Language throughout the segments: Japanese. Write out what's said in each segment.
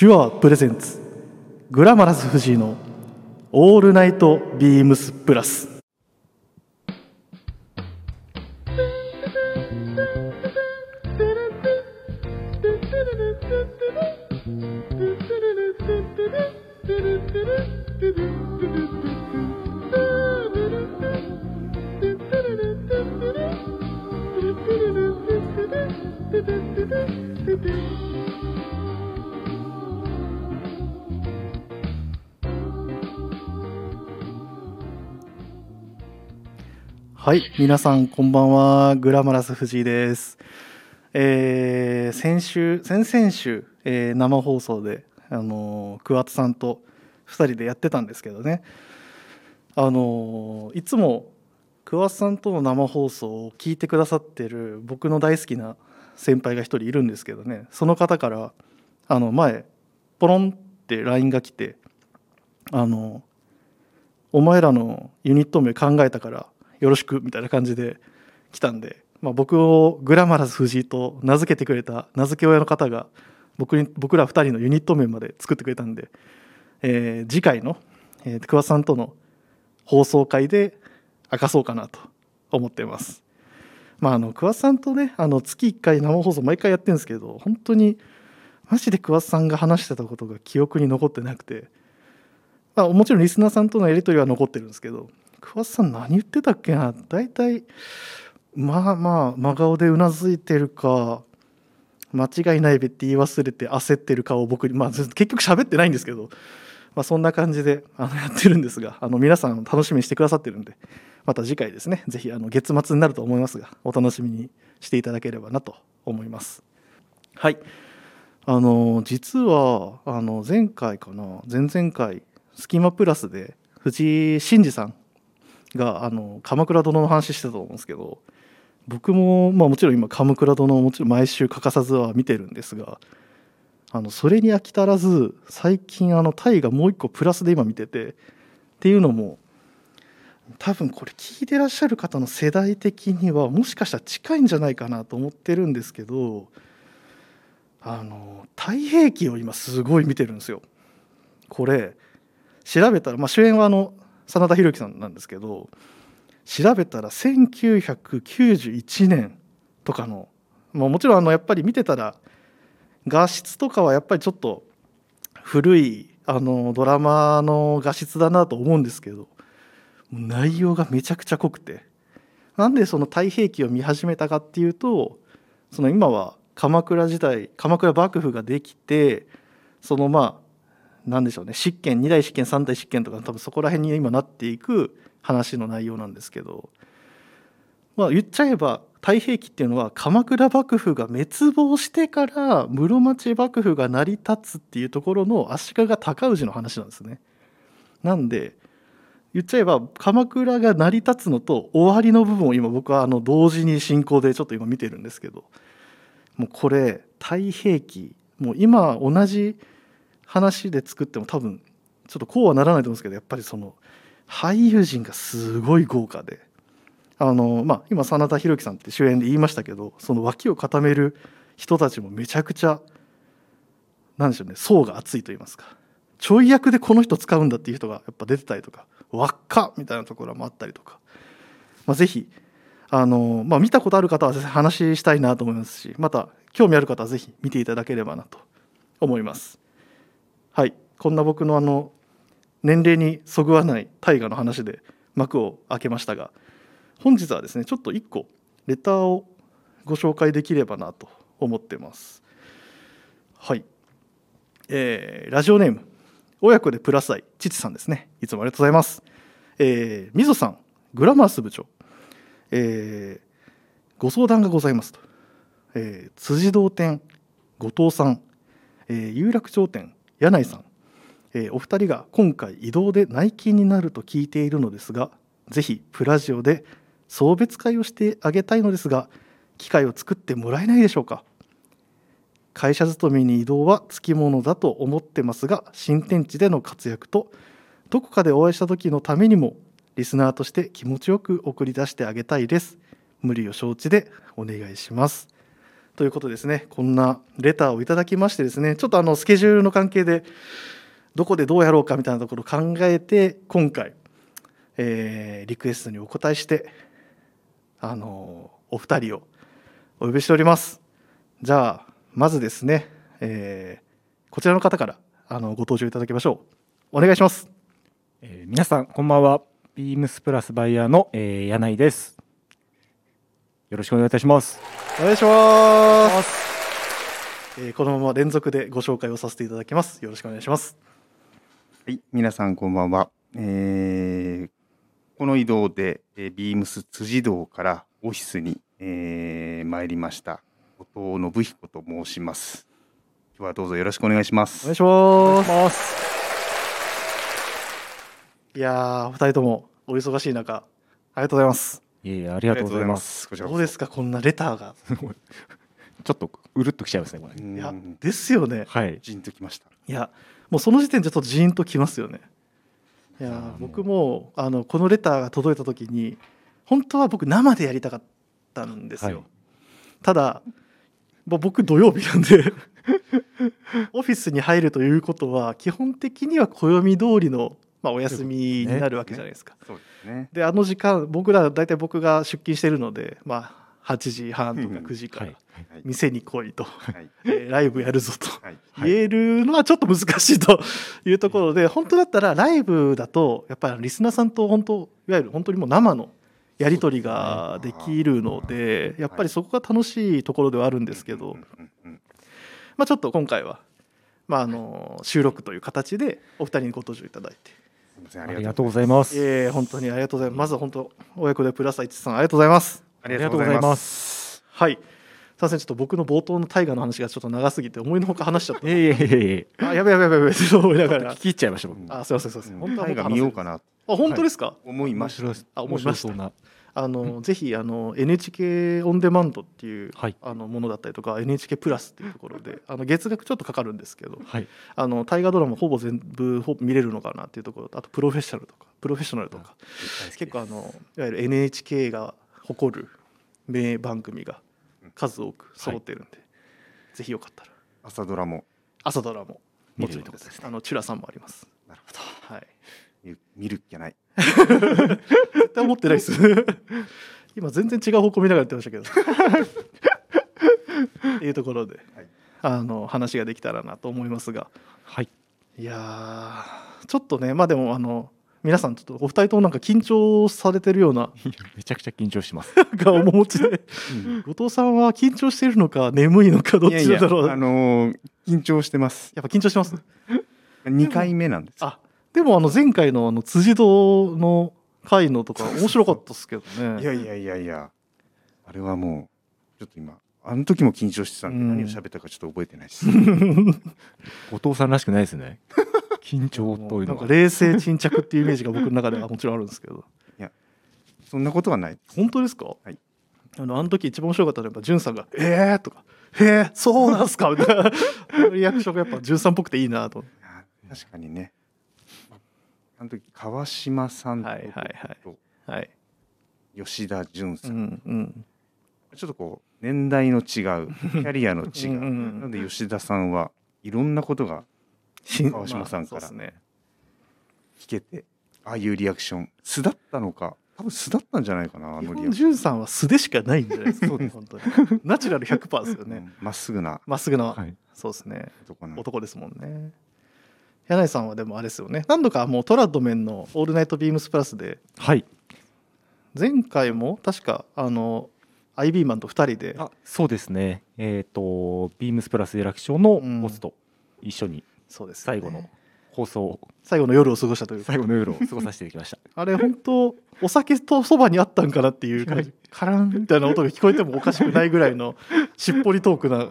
手話プレゼンツ。グラマラス藤井のオールナイトビームスプラス。はい皆さんこんばんはグラマラス藤井です。えー先週先々週、えー生放送であのー桑田さんと2人でやってたんですけどね。あのーいつも桑田さんとの生放送を聞いてくださってる僕の大好きな先輩が1人いるんですけどね。その方からあの前ポロンって LINE が来てあのお前らのユニット名考えたからよろしくみたいな感じで来たんで、まあ、僕をグラマラス藤井と名付けてくれた名付け親の方が僕に僕ら2人のユニット名まで作ってくれたんで、えー次回の、えー、桑さんとの放送回で明かそうかなと思ってます。まあ、あの桑さんとねあの月1回生放送毎回やってるんですけど本当にマジで桑さんが話してたことが記憶に残ってなくて、まあ、もちろんリスナーさんとのやり取りは残ってるんですけど桑田さん何言ってたっけな？大体まあまあ真顔でうなずいてるか間違いないべって言い忘れて焦ってる顔を僕にまあ結局喋ってないんですけど、まあ、そんな感じであのやってるんですがあの皆さん楽しみにしてくださってるんでまた次回ですね。ぜひあの月末になると思いますがお楽しみにしていただければなと思います。はい。あの実はあの前回かな？前々回スキマプラスで藤井真二さんがあの鎌倉殿の話してたと思うんですけど僕も、まあ、もちろん今鎌倉殿をもちろん毎週欠かさずは見てるんですがあのそれに飽き足らず最近あのタイがもう一個プラスで今見ててっていうのも多分これ聞いてらっしゃる方の世代的にはもしかしたら近いんじゃないかなと思ってるんですけどあの太平記を今すごい見てるんですよ。これ調べたら、まあ、主演はあの真田広之さんなんですけど調べたら1991年とかの、まあ、もちろんあのやっぱり見てたら画質とかはやっぱりちょっと古いあのドラマの画質だなと思うんですけど内容がめちゃくちゃ濃くて。なんでその太平記を見始めたかっていうとその今は鎌倉時代鎌倉幕府ができてそのまあなんでしょうね。執権2代執権3代執権とか多分そこら辺に今なっていく話の内容なんですけど、まあ、言っちゃえば太平記っていうのは鎌倉幕府が滅亡してから室町幕府が成り立つっていうところの足利尊氏の話なんですね。なんで言っちゃえば鎌倉が成り立つのと終わりの部分を今僕はあの同時に進行でちょっと今見てるんですけど。もうこれ太平記もう今同じ話で作っても多分ちょっとこうはならないと思うんですけどやっぱりその俳優陣がすごい豪華で。あの、まあ、今真田広之さんって主演で言いましたけどその脇を固める人たちもめちゃくちゃなんでしょうね層が厚いと言いますか。ちょい役でこの人使うんだっていう人がやっぱ出てたりとか輪っかみたいなところもあったりとか、まあ、ぜひあの、まあ、見たことある方は話したいなと思いますしまた興味ある方はぜひ見ていただければなと思います。はい、こんな僕のあの年齢にそぐわない大河の話で幕を開けましたが本日はですねちょっと1個レターをご紹介できればなと思ってます。はい、えーラジオネーム親子でプラス愛父さんですね。いつもありがとうございます。えー、みぞさんグラマース部長、えーご相談がございますと、えー辻堂店後藤さん、えー有楽町店柳井さん、えーお二人が今回移動で内勤になると聞いているのですがぜひプラジオで送別会をしてあげたいのですが機会を作ってもらえないでしょうか。会社勤めに移動はつきものだと思ってますが新天地での活躍とどこかでお会いした時のためにもリスナーとして気持ちよく送り出してあげたいです。無理を承知でお願いします。ということですね。こんなレターをいただきましてですね。ちょっとあのスケジュールの関係でどこでどうやろうかみたいなところを考えて今回、えーリクエストにお答えしてあのお二人をお呼びしております。じゃあまずですね、えーこちらの方からあのご登場いただきましょう。お願いします。えー皆さんこんばんは。ビームスプラスバイヤーの、えー、柳井です。よろしくお願いいたしますお願いしますえーこのまま連続でご紹介をさせていただきますよろしくお願いしますはい、皆さんこんばんは。えーこの移動で、えービームス辻堂からオフィスに、えー参りました。後藤信彦と申します。今日はどうぞよろしくお願いします。お願いしますいやーお二人ともお忙しい中ありがとうございますいえいえありがとうございます。どうですかこんなレターが？ちょっとうるっときちゃいますねこれ。そ。いやうんですよね。はい。じんときました。いやもうその時点でちょっとジーンときますよね。いや僕もあのこのレターが届いた時に本当は僕生でやりたかったんですよ、はい。ただ僕土曜日なんで オフィスに入るということは基本的には暦通りの、まあ、お休みになるわけじゃないですか。そうですね。であの時間僕ら大体僕が出勤してるので、まあ、8時半とかうん9時から。店に来いと、はい。えーライブやるぞと。言えるのはちょっと難しいというところで本当だったらライブだとやっぱりリスナーさんと本当いわゆる本当にもう生のやり取りができるのでやっぱりそこが楽しいところではあるんですけど、まあ、ちょっと今回は、まあ、あの収録という形でお二人にご登場いただいて、すみません。あありりがとうごがとうございまざいますえー本当にありがとうございますまずは本当親子でプラス一さんありがとうございます。す。ありがとうございますはいすいませんちょっと僕の冒頭の大河の話がちょっと長すぎて思いのほか話しちゃっいえいえいえいえたあやべやべやべやべって思いながら聞き入っちゃいました僕あすいませんすいません本当はタイが見ようかなとあ本当ですか、思いました。あ思いました面白そうなあのぜひあの NHK オンデマンドっていう、はい。あのものだったりとか NHK プラスっていうところで あの月額ちょっとかかるんですけどはい。あの大河ドラマほぼ全部ほぼ見れるのかなっていうところとあとプロフェッショナルとかプロフェッショナルとか結構あのいわゆる NHK が誇る名番組が数多く揃ってるんで、ぜひよかったら。朝ドラも。朝ドラも見もちろんですね。あのチュラさんもあります。なるほど。はい。見る見るっきゃない。絶対思ってないです。今全然違う方向見ながらやってましたけど。っていうところで、はい。あの話ができたらなと思いますが。はい。いやーちょっとねまあでもあの皆さんちょっとお二人ともなんか緊張されてるようなめちゃくちゃ緊張してます。が面持ちで。後藤さんは緊張しているのか眠いのかどっいやいや、ちだろう。あのー緊張してます。やっぱ緊張してます？2回目なんです。あでもあの前回のあの辻堂の回のとか面白かったですけどね いやいやいやいや、あれはもう、ちょっと今、あの時も緊張してたんで、うん何を喋ったかちょっと覚えてないです。後藤さんらしくないですね緊張というなんか冷静沈着っていうイメージが僕の中ではもちろんあるんですけどそんなことはない。本当ですか、はいあのあの時一番面白かったのはやっぱ潤さんが「えー!」とか「えー、そうなんすか?」みたいなリアクションがやっぱ潤さんっぽくていいなとあ確かにね。あの時川島さんと,、はいはいはい。とはい。吉田純さ、うんんうん。ちょっとこう年代の違う キャリアの違う。うんうんなので吉田さんはいろんなことがし川島さんからね。聞けてああいうリアクション素だったのか多分素だったんじゃないかなあのリさんは素でしかないんじゃないですか本当に。ナチュラル100%ですよね。うん。まっすぐな。まっすぐな、はい。そうですね。男ですもんね柳井さんはでもあれですよね。何度かもうトラッドメンの「オールナイトビームスプラス」で。はい。前回も確かあの IB マンと2人で。あそうですね。えっ、とビームスプラスデラクションのうん。ボスと一緒にそうですね。最後の放送、最後の夜を過ごしたというか。最後の夜を過ごさせていただきました。あれ本当お酒とそばにあったんかなっていう感じ。カランみたいな音が聞こえてもおかしくないぐらいのしっぽりトークな。い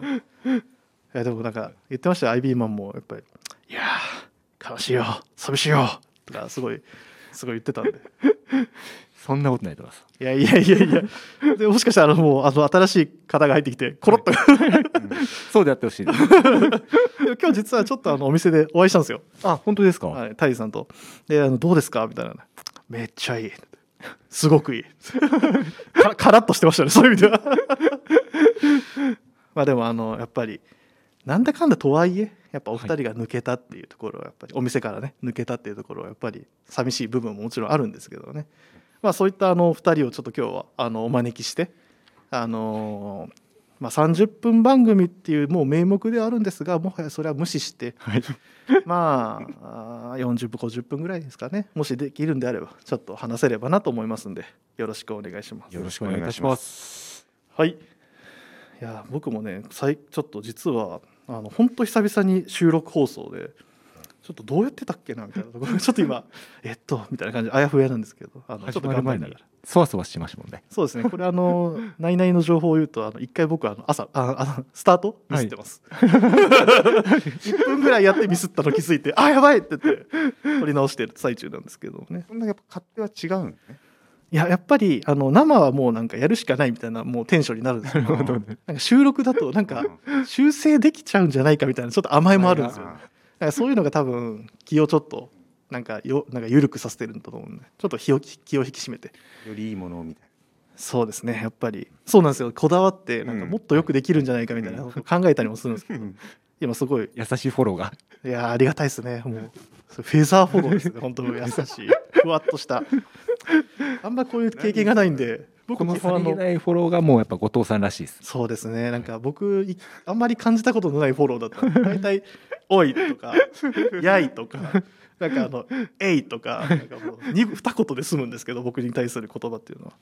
やでもなんか言ってましたよ IB マンも。やっぱり「いやー悲しいよ。寂しいよ」とかすごいすごい言ってたんで。そんなことないと思いますいやいやいやいや。でもしかしたらもうあの新しい方が入ってきてコロッと、そうであってほしい。です今日実はちょっとあのお店でお会いしたんですよ。あ本当ですか、はい、タイさんと「であのどうですか?」みたいな「めっちゃいい」すごくいい。かカラッとしてましたねそういう意味では。まあでもあのやっぱりなんだかんだとはいえやっぱお二人が抜けたっていうところはやっぱりお店からね抜けたっていうところはやっぱり寂しい部分ももちろんあるんですけどね。まあそういったあのお二人をちょっと今日はあのお招きしてあのーまあ、30分番組っていうもう名目ではあるんですがもはやそれは無視してはい。まああー40分50分ぐらいですかね。もしできるんであればちょっと話せればなと思いますんでよろしくお願いします。よろしくお願いいたします。はい。いや僕もねさいちょっと実はあの本当久々に収録放送でちょっとどうやってたっけなみたいなところ ちょっと今えっとみたいな感じであやふやなんですけどあのちょっ始と頑張りながら。そわそわしましたもんね。そうですね。これあの内々の情報を言うとあの一回僕あの朝ああのスタート？ミスってます、1分ぐらいやってミスったの気づいてあやばいって言って取り直してる最中なんですけどね。そんなやっぱ勝手は違うんね。いややっぱりあの生はもうなんかやるしかないみたいなもうテンションになるんですけ どなんか収録だとなんか修正できちゃうんじゃないかみたいなちょっと甘えもあるんですよ、からそういうのが多分気をちょっとなんかよなんか緩くさせてるんだと思うんで。ちょっと気を気を引き締めて。よりいいものをみたい。そうですねやっぱり。そうなんですよ。こだわってなんかうんもっとよくできるんじゃないかみたいな考えたりもするんですけな。ど今すごい。優しいフォローが。いやーありがたいですねもう。フェザーフォローですね本当優しい。ふわっとした あんまこういう経験がないんで僕このさりげないフォローがもうやっぱ後藤さんらしいです。そうですね。なんか僕いあんまり感じたことのないフォローだった。大体「おい」とか「やい」とかなんかあの「えい」とかなんかもう二二言で済むんですけど僕に対する言葉っていうのは。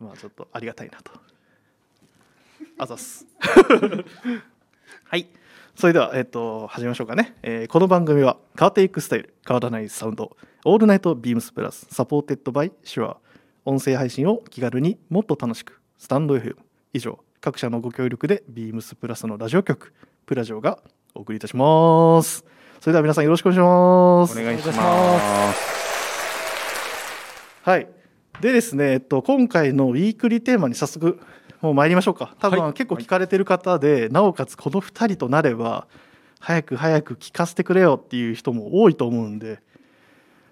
まあちょっとありがたいなと。あざっす。はいそれでは、えっと始めましょうかね、えーこの番組は変わっていくスタイル変わらないサウンド All Night BEAMS+ supported by SHURE 音声配信を気軽にもっと楽しくスタンド FM 以上各社のご協力でビームスプラスのラジオ局プラジオがお送りいたしますそれでは皆さんよろしくお願いしますお願いしお願いします。はい。でですね、えっと、今回のウィークリーテーマに早速もう参りましょうか。多分、はい。結構聞かれてる方で、なおかつこの2人となれば早く早く聞かせてくれよっていう人も多いと思うんで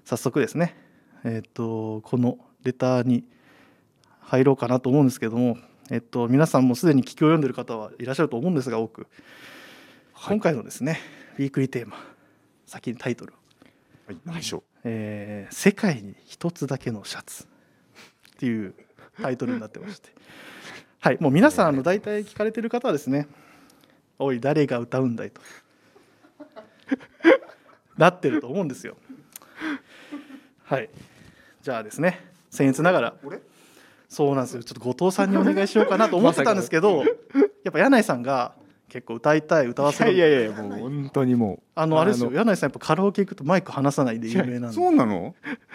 早速ですね、えっと、このレターに入ろうかなと思うんですけども、えっと、皆さんもすでに聞きを読んでる方はいらっしゃると思うんですが多く、今回のですねウィークリーテーマ先にタイトル。はい、何でしょえー世界に一つだけのシャツ」っていうタイトルになってましてはいもう皆さんあの大体聞かれてる方はですね「おい誰が歌うんだい」と。なってると思うんですよ。はい。じゃあですね僭越ながら？そうなんですよ。ちょっと後藤さんにお願いしようかなと思ってたんですけど やっぱ柳井さんが結構歌いたい歌わせるいやいやいやもう本当にもう。あのあれですよ。柳井さんやっぱカラオケ行くとマイク離さないで有名なんで。そうなの？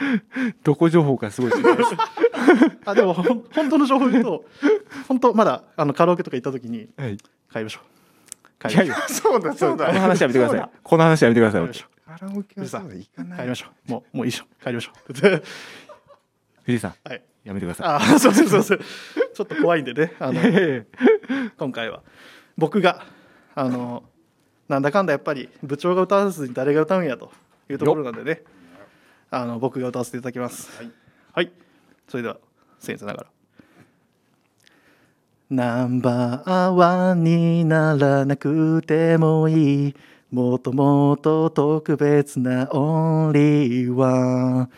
どこ情報かすごいあでも本当の情報言うと本当まだあのカラオケとか行った時にはい。帰りましょう。帰りましょいやいやそうだ。そうだ。この話やめてください。この話やめてください。う帰りま。しょカラオケはそうだ行かない。う帰りましょう。もうもういいでしょ帰りましょう。藤井さんはい。やめてください。あそうそうそうそうちょっと怖いんでね。あのえ今回は僕があのなんだかんだやっぱり部長が歌わずに誰が歌うんやというところなんでね。あの僕が歌わせていただきます。はい。はい。それでは僭越ながら。ナンバーワンにならなくてもいい。もっともっと特別なオンリーワン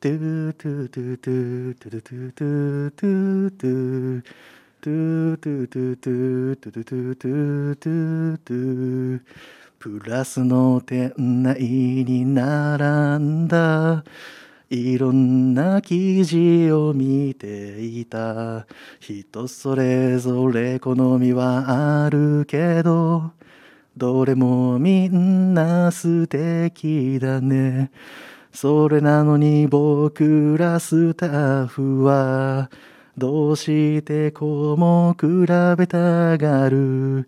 トゥトゥトゥトゥトゥトゥトゥトゥトゥトゥトゥトゥトゥトゥトゥトゥトゥトゥプラスの店内に並んだいろんな記事を見ていた人それぞれ好みはあるけどどれもみんな素敵だねそれなのに僕らスタッフはどうしてこうも比べたがる。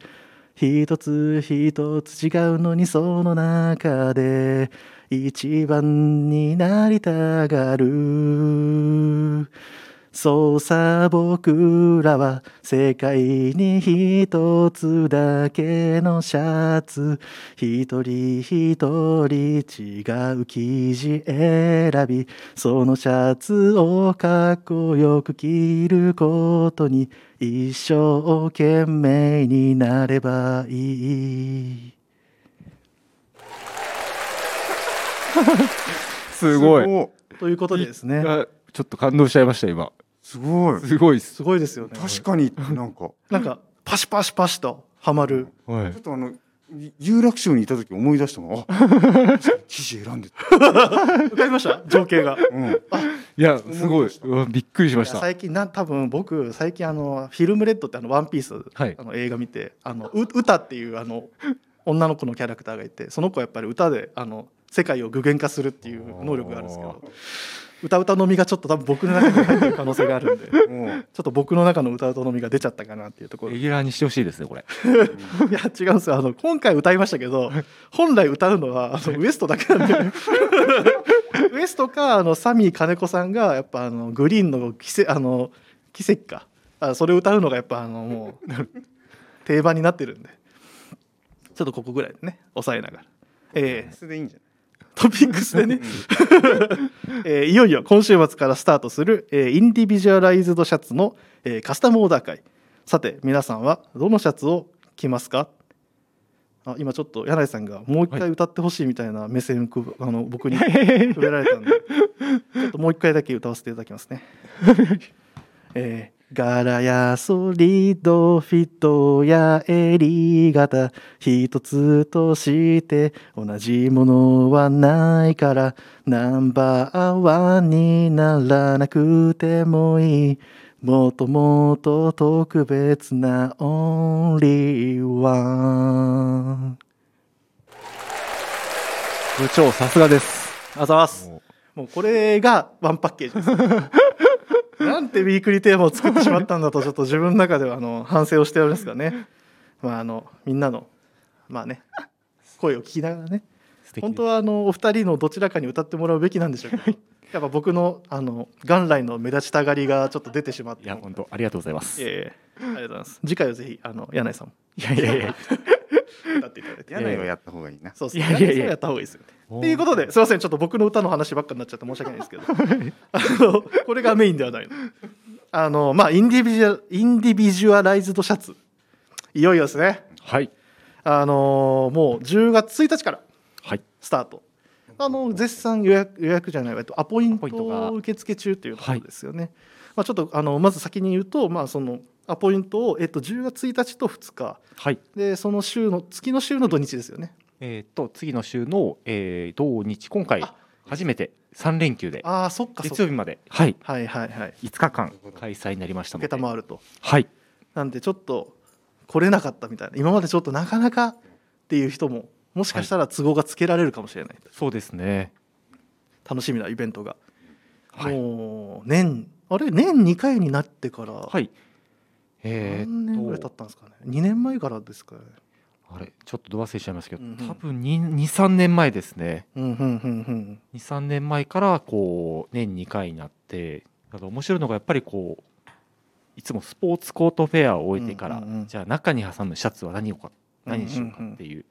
一つ一つ違うのにその中で一番になりたがる。そうさ僕らは世界に一つだけのシャツ。一人一人違う生地選び。そのシャツをかっこよく着ることに一生懸命になればいい。すごい。ということでですね。あちょっと感動しちゃいました今。すごい。すごいっす。すごいですよね確かになんか、なんかパシパシパシとはまるはいちょっ。とあの、有楽町にいた時思い出したもん。あ、記事選んでた。わかりました？情景がうん。いやすごいびっくりしました。最近な多分僕最近あのフィルムレッドってあのワンピース、はいあの映画見てあのう歌っていうあの女の子のキャラクターがいてその子はやっぱり歌であの世界を具現化するっていう能力があるんですけど歌歌のみがちょっと多分僕の中に入ってる可能性があるんでちょもう、っと僕の中の歌歌のみが出ちゃったかなっていうところ。いレギュラーにしてほしいですねこれ。や違うんですよ。あの今回歌いましたけど本来歌うのはあのウエストだけなんで。ウエストかあのサミー金子さんがやっぱあのグリーンの奇跡あの奇跡か。あそれを歌うのがやっぱあのもう 定番になってるんで。ちょっとここぐらいでね抑えながら、えーそれでいいんじゃトピックスでね、えーいよいよ今週末からスタートする、えーインディビジュアライズドシャツの、えーカスタムオーダー会。さて皆さんはどのシャツを着ますか？あ今ちょっと柳井さんがもう一回歌ってほしいみたいな目線くあの僕に触れられたんでちょっともう一回だけ歌わせていただきますね。えー柄やソリッドフィットや襟型。一つとして同じものはないからナンバーワンにならなくてもいい。もっともっと特別なオンリーワン。部長さすがです。あざます。ももうこれがワンパッケージです なんてウィークリーテーマを作ってしまったんだとちょっと自分の中ではあの反省をしておりますがね。まああのみんなのまあね声を聞きながらね。本当はあのお二人のどちらかに歌ってもらうべきなんでしょうけど。やっぱ僕のあの元来の目立ちたがりがちょっと出てしまって。いや本当ありがとうございます。ありがとうございます。次回はぜひあの柳井さん。もやいやいや。歌っていただいて。柳井はやった方がいいな。そうですいやいやいや。柳井さんはやった方がいいですよねっていうことですいませんちょっと僕の歌の話ばっかになっちゃって申し訳ないですけど。あのこれがメインではないの。あのまあインディビジュインディビジュアライズドシャツ。いよいよですね。はい。あのもう10月1日からはい。スタート。あの絶賛予約予約じゃないとアポイント受付中というところですよね、まあ、ちょっとあのまず先に言うと、まあ、そのアポイントを、えっと、10月1日と2日はい。でその週の月の週の土日ですよねえっと次の週のえー土日今回あ初めて三連休で月曜日まではい。はいはいはい。5日間。開催になりましたので。承ると。はい。なんでちょっと来れなかったみたいな。今までちょっとなかなかっていう人ももしかしたら都合がつけられるかもしれない、そうですね。楽しみなイベントが、はい。もう年あれ？年2回になってから、はい。え何年ぐらい経ったんですかね？2年前からですかねあれちょっとど忘れしちゃいますけど、うんうん。多分23年前ですね。うんうんうん23年前からこう年2回になってだから面白いのがやっぱりこういつもスポーツコートフェアを終えてから、うんうんうん。じゃあ中に挟むシャツは何をかうん何にしようかっていう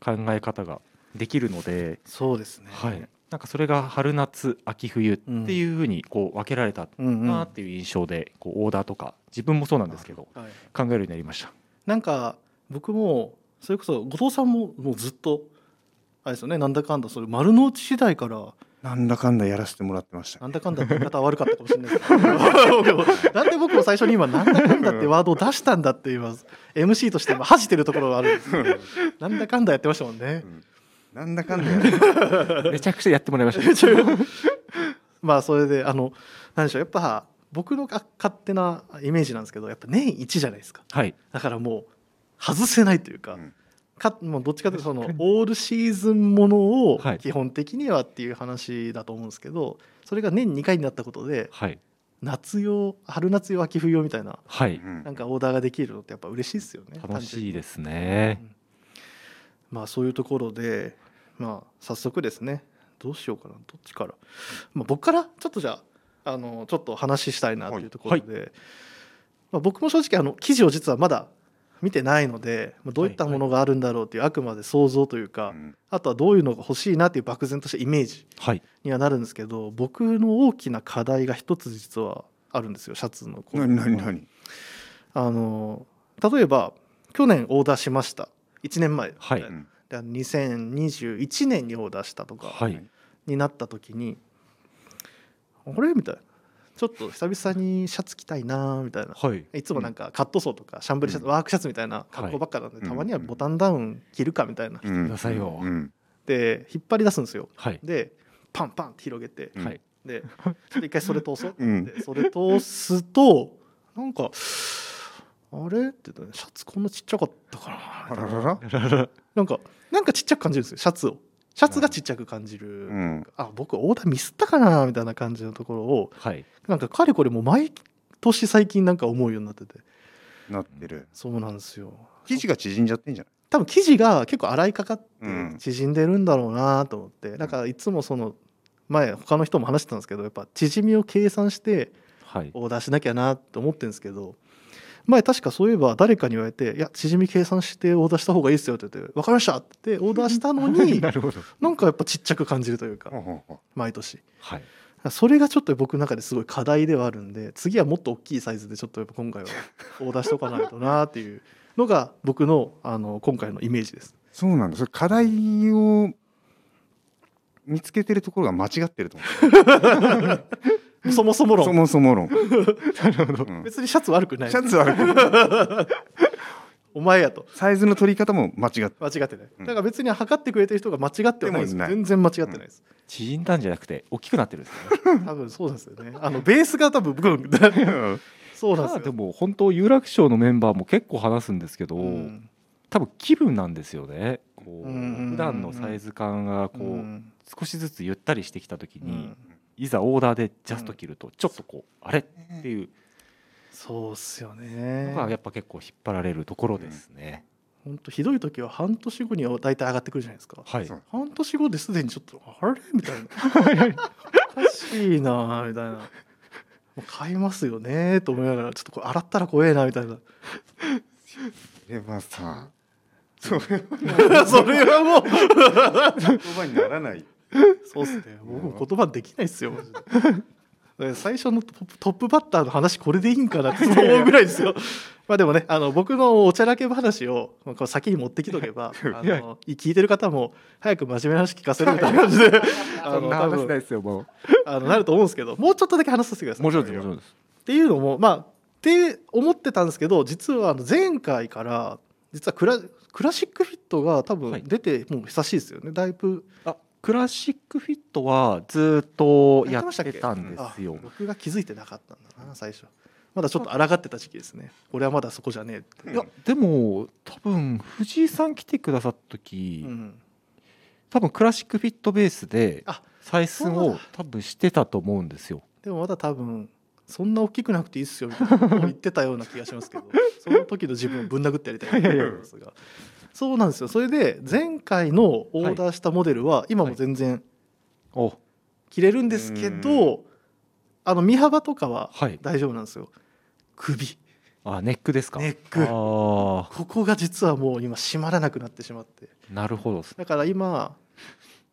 考え方ができるので、そうですね。はい、なんかそれが春夏秋冬っていうふうにこう分けられたうんうんなっていう印象でこうオーダーとか自分もそうなんですけどはい、考えるようになりました。なんか僕もそれこそ後藤さんももうずっとあれですよねなんだかんだそれ丸の内時代からなんだかんだやらせてもらってました。なんだかんだって言い方は悪かったかもしれないですけど。なんで僕も最初に今なんだかんだってワードを出したんだって言います。MC として今恥じてるところがあるんですけど。なんだかんだやってましたもんね。なんだかんだやる。めちゃくちゃやってもらいました。まあそれであのなんでしょうやっぱ僕の勝手なイメージなんですけどやっぱ年一じゃないですか。はい、だからもう外せないというか,、うん。かもうどっちかというとそのオールシーズンものをはい。基本的にはっていう話だと思うんですけどそれが年2回になったことではい、夏用春夏用秋冬用みたいななんかオーダーができるのってやっぱ嬉しいですよね楽しいです単ねまあそういうところでまあ早速ですねどうしようかなどっちから、まあ、僕からちょっとじゃああのちょっと話したいなというところで、まあ、僕も正直あの記事を実はまだ見てないので、まあ、どういったものがあるんだろうというあくまで想像というか、うん。あとはどういうのが欲しいなっていう漠然としたイメージはい。にはなるんですけど僕の大きな課題が一つ実はあるんですよシャツのこの何何何あの例えば去年オーダーしました。1年前、はい。うん。で2021年にオーダーしたとかはい。になった時に、あれ？みたいなちょっと久々にシャツ着たいなみたいな。はい。いつもなんかカットソーとかシャンブリーシャツ、うん。ワークシャツみたいな格好ばっかなんで、はいたまにはボタンダウン着るかみたいな、うん。くださいよ。うん。で引っ張り出すんですよ。はい。でパンパンって広げて、うん。はい。でちょっと一回それ通そう。うん。でそれ通すとなんかあれって言ったらシャツこんなちっちゃかったかあななんかなんかちっちゃく感じるんですよシャツをシャツがちっちゃく感じる、うん。あ僕オーダーミスったかなみたいな感じのところをはい。なんかかれこれもう毎年最近なんか思うようになってて。なってる。そうなんですよ。生地が縮んじゃってんじゃ多分生地が結構洗いかかってうん。縮んでるんだろうなと思って、だからいつもその前他の人も話してたんですけどやっぱ縮みを計算してはい。オーダーしなきゃなって思ってるんですけど前確かそういえば誰かに言われて「いや縮み計算してオーダーした方がいいですよ」って言って「分かりました」ってオーダーしたのに なるほど。なんかやっぱちっちゃく感じるというか毎年。はい。それがちょっと僕の中ですごい課題ではあるんで次はもっと大きいサイズでちょっとやっぱ今回は オーダーしとかないとなっていうのが僕のあの今回のイメージです。そうなんだそれ課題を見つけてるところが間違ってると思 そもそも論。うそもそも論、なるほど。うん。別にシャツ悪くない。シャツはあるお前やと。サイズの取り方も間違って間違ってない。うん。だから別に測ってくれてる人が間違ってはないです。で全然間違ってないです、縮んだんじゃなくて大きくなってるんですね。多分そうですよね。あのベースが多分僕そうなんですよ。でも本当有楽町のメンバーも結構話すんですけど、うん。多分気分なんですよね。こううんうんうんうん。普段のサイズ感がこう、うん。少しずつゆったりしてきた時に、うんいざオーダーでジャスト着るとちょっとこうあれ？っていう。そうっすよのねがやっぱ結構引っ張られるところですね。本当ひどい時は半年後には大体上がってくるじゃないですか。はい。そう。半年後ですでにちょっとあれ？みたいな。おかしいなみたいな。もう買いますよねと思いながらちょっとこれ洗ったら怖えなみたいな。それはさそれ それはもう。言葉にならない そうっすね。僕も言葉できないっすよ。最初のトップバッターの話これでいいんかなって思うぐらいですよ。まあでもねあの僕のおちゃらけ話を先に持ってきとけば あの聞いてる方も早く真面目な話聞かせるみたいな感じで。あの話ないですよもあのなると思うんですけどもうちょっとだけ話させてください。うもちろんです。っていうのもまあって思ってたんですけど実はあの前回から実はクラクラシックフィットが多はい。分出てもう久しいですよね。だいぶあクラシックフィットはずっとやってたんですよ。あ。僕が気づいてなかったんだな最初。まだちょっと抗ってた時期ですね。俺はまだそこじゃねえって。いやでも多分藤井さん来てくださった時、うん。多分クラシックフィットベースであ採寸を多分してたと思うんですよ。でもまだ多分そんな大きくなくていいっすよみたいなことを言ってたような気がしますけど。その時の自分をぶん殴ってやりたいなと思いますがそうなんですよ。それで前回のオーダーしたモデルは今も全然お着れるんですけうどあの身幅とかははい。大丈夫なんですよ。首。あネックですか？ネック。あここが実はもう今締まらなくなってしまって。あなるほど。だから今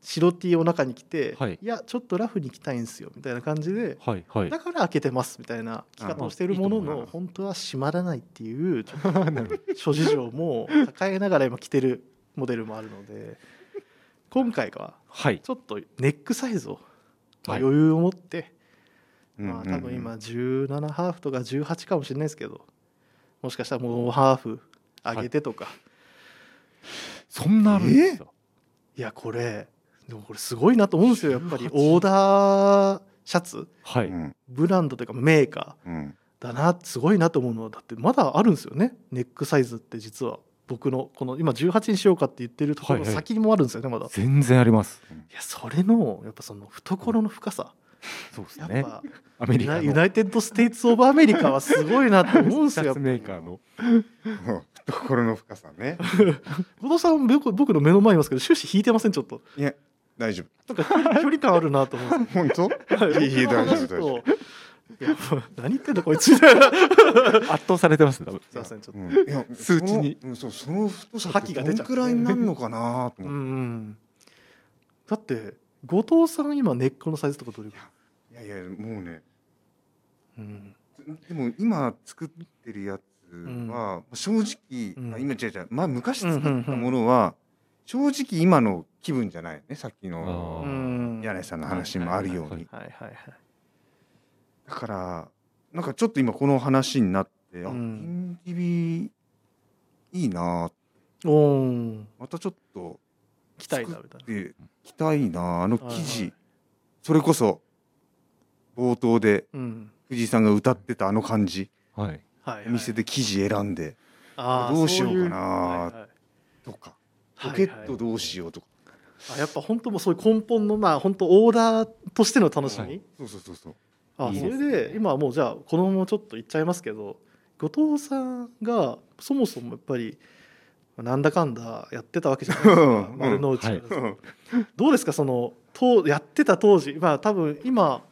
白 T を中に着て、はい。い、やちょっとラフに着たいんですよみたいな感じではいはい。だ。から開けてますみたいな着方をしているものの本当は閉まらないっていう 諸事情も抱えながら今着てるモデルもあるので今回ははい。ちょっとネックサイズを余裕を持って、うんまあ多分今17ハーフとか18かもしれないですけどもしかしたらもうハーフ上げてとか、そんなあるんですよ。い、やこれでもこれすごいなと思うんですよやっぱりオーダーシャツ。はい。うん。ブランドというかメーカー。うん。だなすごいなと思うのはだってまだあるんですよねネックサイズって実は。僕のこの今18にしようかって言ってるところの先にもあるんですよねまだ。い全然あります。やそれのやっぱその懐の深さ。そうですね。やっぱアメリカの。 United States of America はすごいなと思うんですよ。やっぱメーカーの。懐の深さね。後藤さん僕僕の目の前にいますけど終始引いてませんちょっと。いや大丈なんか 距離感あるなと思うんです夫本当？はい。いいいい大丈夫大丈夫。いや何言ってんだこいつ。圧倒されてます多分。すいませんちょっと。うん。いや数値に。そのうんそうその太さが出ちゃうどんくらいになるのかなとうんう思って、んだって後藤さん今根っこのサイズとかどれぐらい？いやいやもうね。うん。でも今作ってるやつは、正直、うん。あ今違う違う、まあ、昔作ったものは、正直今の気分じゃないねさっきの柳井さんの話もあるように、はいはいはいはい。だからなんかちょっと今この話になって、あうん。インディビいいな。おおまたちょっと来たいなみたいな。できたいなあの記事、はいそれこそ冒頭でうん。藤井さんが歌ってたあの感じ。はい。はいはい。お店で記事選んでどうしようかなそいはいはい。とか。はいポケットどうしようとか、あやっぱ本当もうそういう根本のまあ本当オーダーとしての楽しみ、はい。そうそうそうそう。あそれで今はもうじゃあこのままちょっと言っちゃいますけど後藤さんがそもそもやっぱりなんだかんだやってたわけじゃないですか。うん。丸の内から。うん。どうですか？その当やってた当時。まあ多分今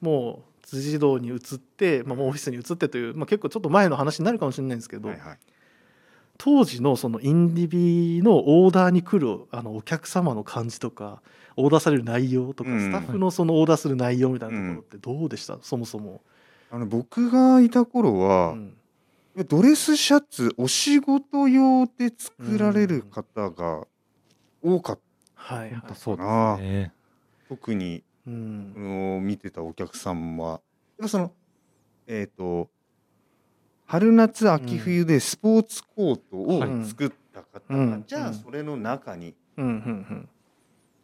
もう辻堂に移って、まあ、もうオフィスに移ってという、まあ、結構ちょっと前の話になるかもしれないんですけど、はいはい当時のそのインディビのオーダーに来るあのお客様の感じとかオーダーされる内容とか、うん。スタッフのそのオーダーする内容みたいなところってどうでした、そもそも。あの僕がいた頃うは、ん。ドレスシャツお仕事用で作られる方が多かった、はいはい。本当そうですね。特にうん。見てたお客さんは。やっぱそのえっ、と春夏秋冬でスポーツコートをはい。作った方が、うん。じゃうん。あそれの中に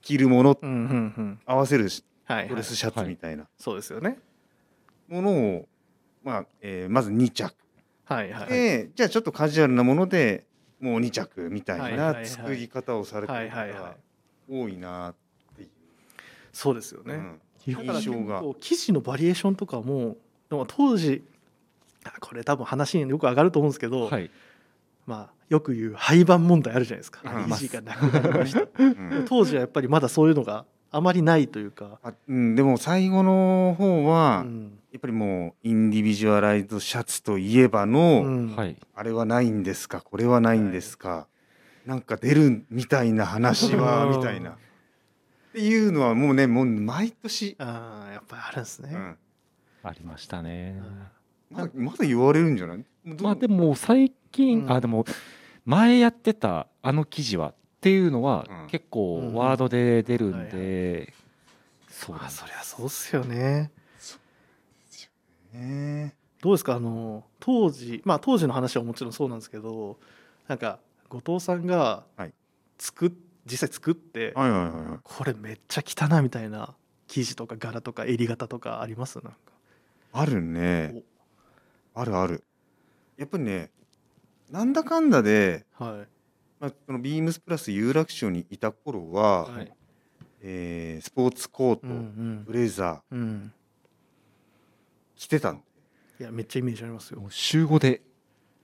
着るもの合わせるドレ、スシャツみたいな。そうですよね。ものを、まあえーまず2着。はいはい。で、じゃあちょっとカジュアルなものでもう2着みたはいない作り方をされてる方がい。多いなっていう、そうですよね。うん。印象が。構生地のバリエーションとかもでも当時あこれ多分話によく上がると思うんですけど、はい。まあよく言う廃盤問題あるじゃないですか。あり生ます。地がなくなりました。うん。当時はやっぱりまだそういうのがあまりないというか、あうん、でも最後の方は、うん。やっぱりもうインディビジュアライズシャツといえばの、うん。はい。あれはないんですか？これはないんですか、なんか出るみたいな話はうん。みたいな。っていうのはもうねもう毎年、あーやっぱりあるんですね、うん。ありましたねまだまだ言われるんじゃない？どまあでも最近、うん。あでも前やってたあの記事はっていうのはうん。結うん構ワードで出るんはいで、そうなんです。まあそりゃそうっすよね。ね。どうですか？あの当時まあ当時の話はもちろんそうなんですけどなんか後藤さんがはい。作っ実際作って、はいはいはいはい。これめっちゃ汚なみたいな生地とか柄とか襟型とかあります？なんか。あるねあるある。やっぱりねなんだかんだで、はい。まあ、そのビームスプラス有楽町にいた頃は、はい。えースポーツコート、うんブレザうんうん。ー着てたの。いやめっちゃイメージありますよ。もう週5で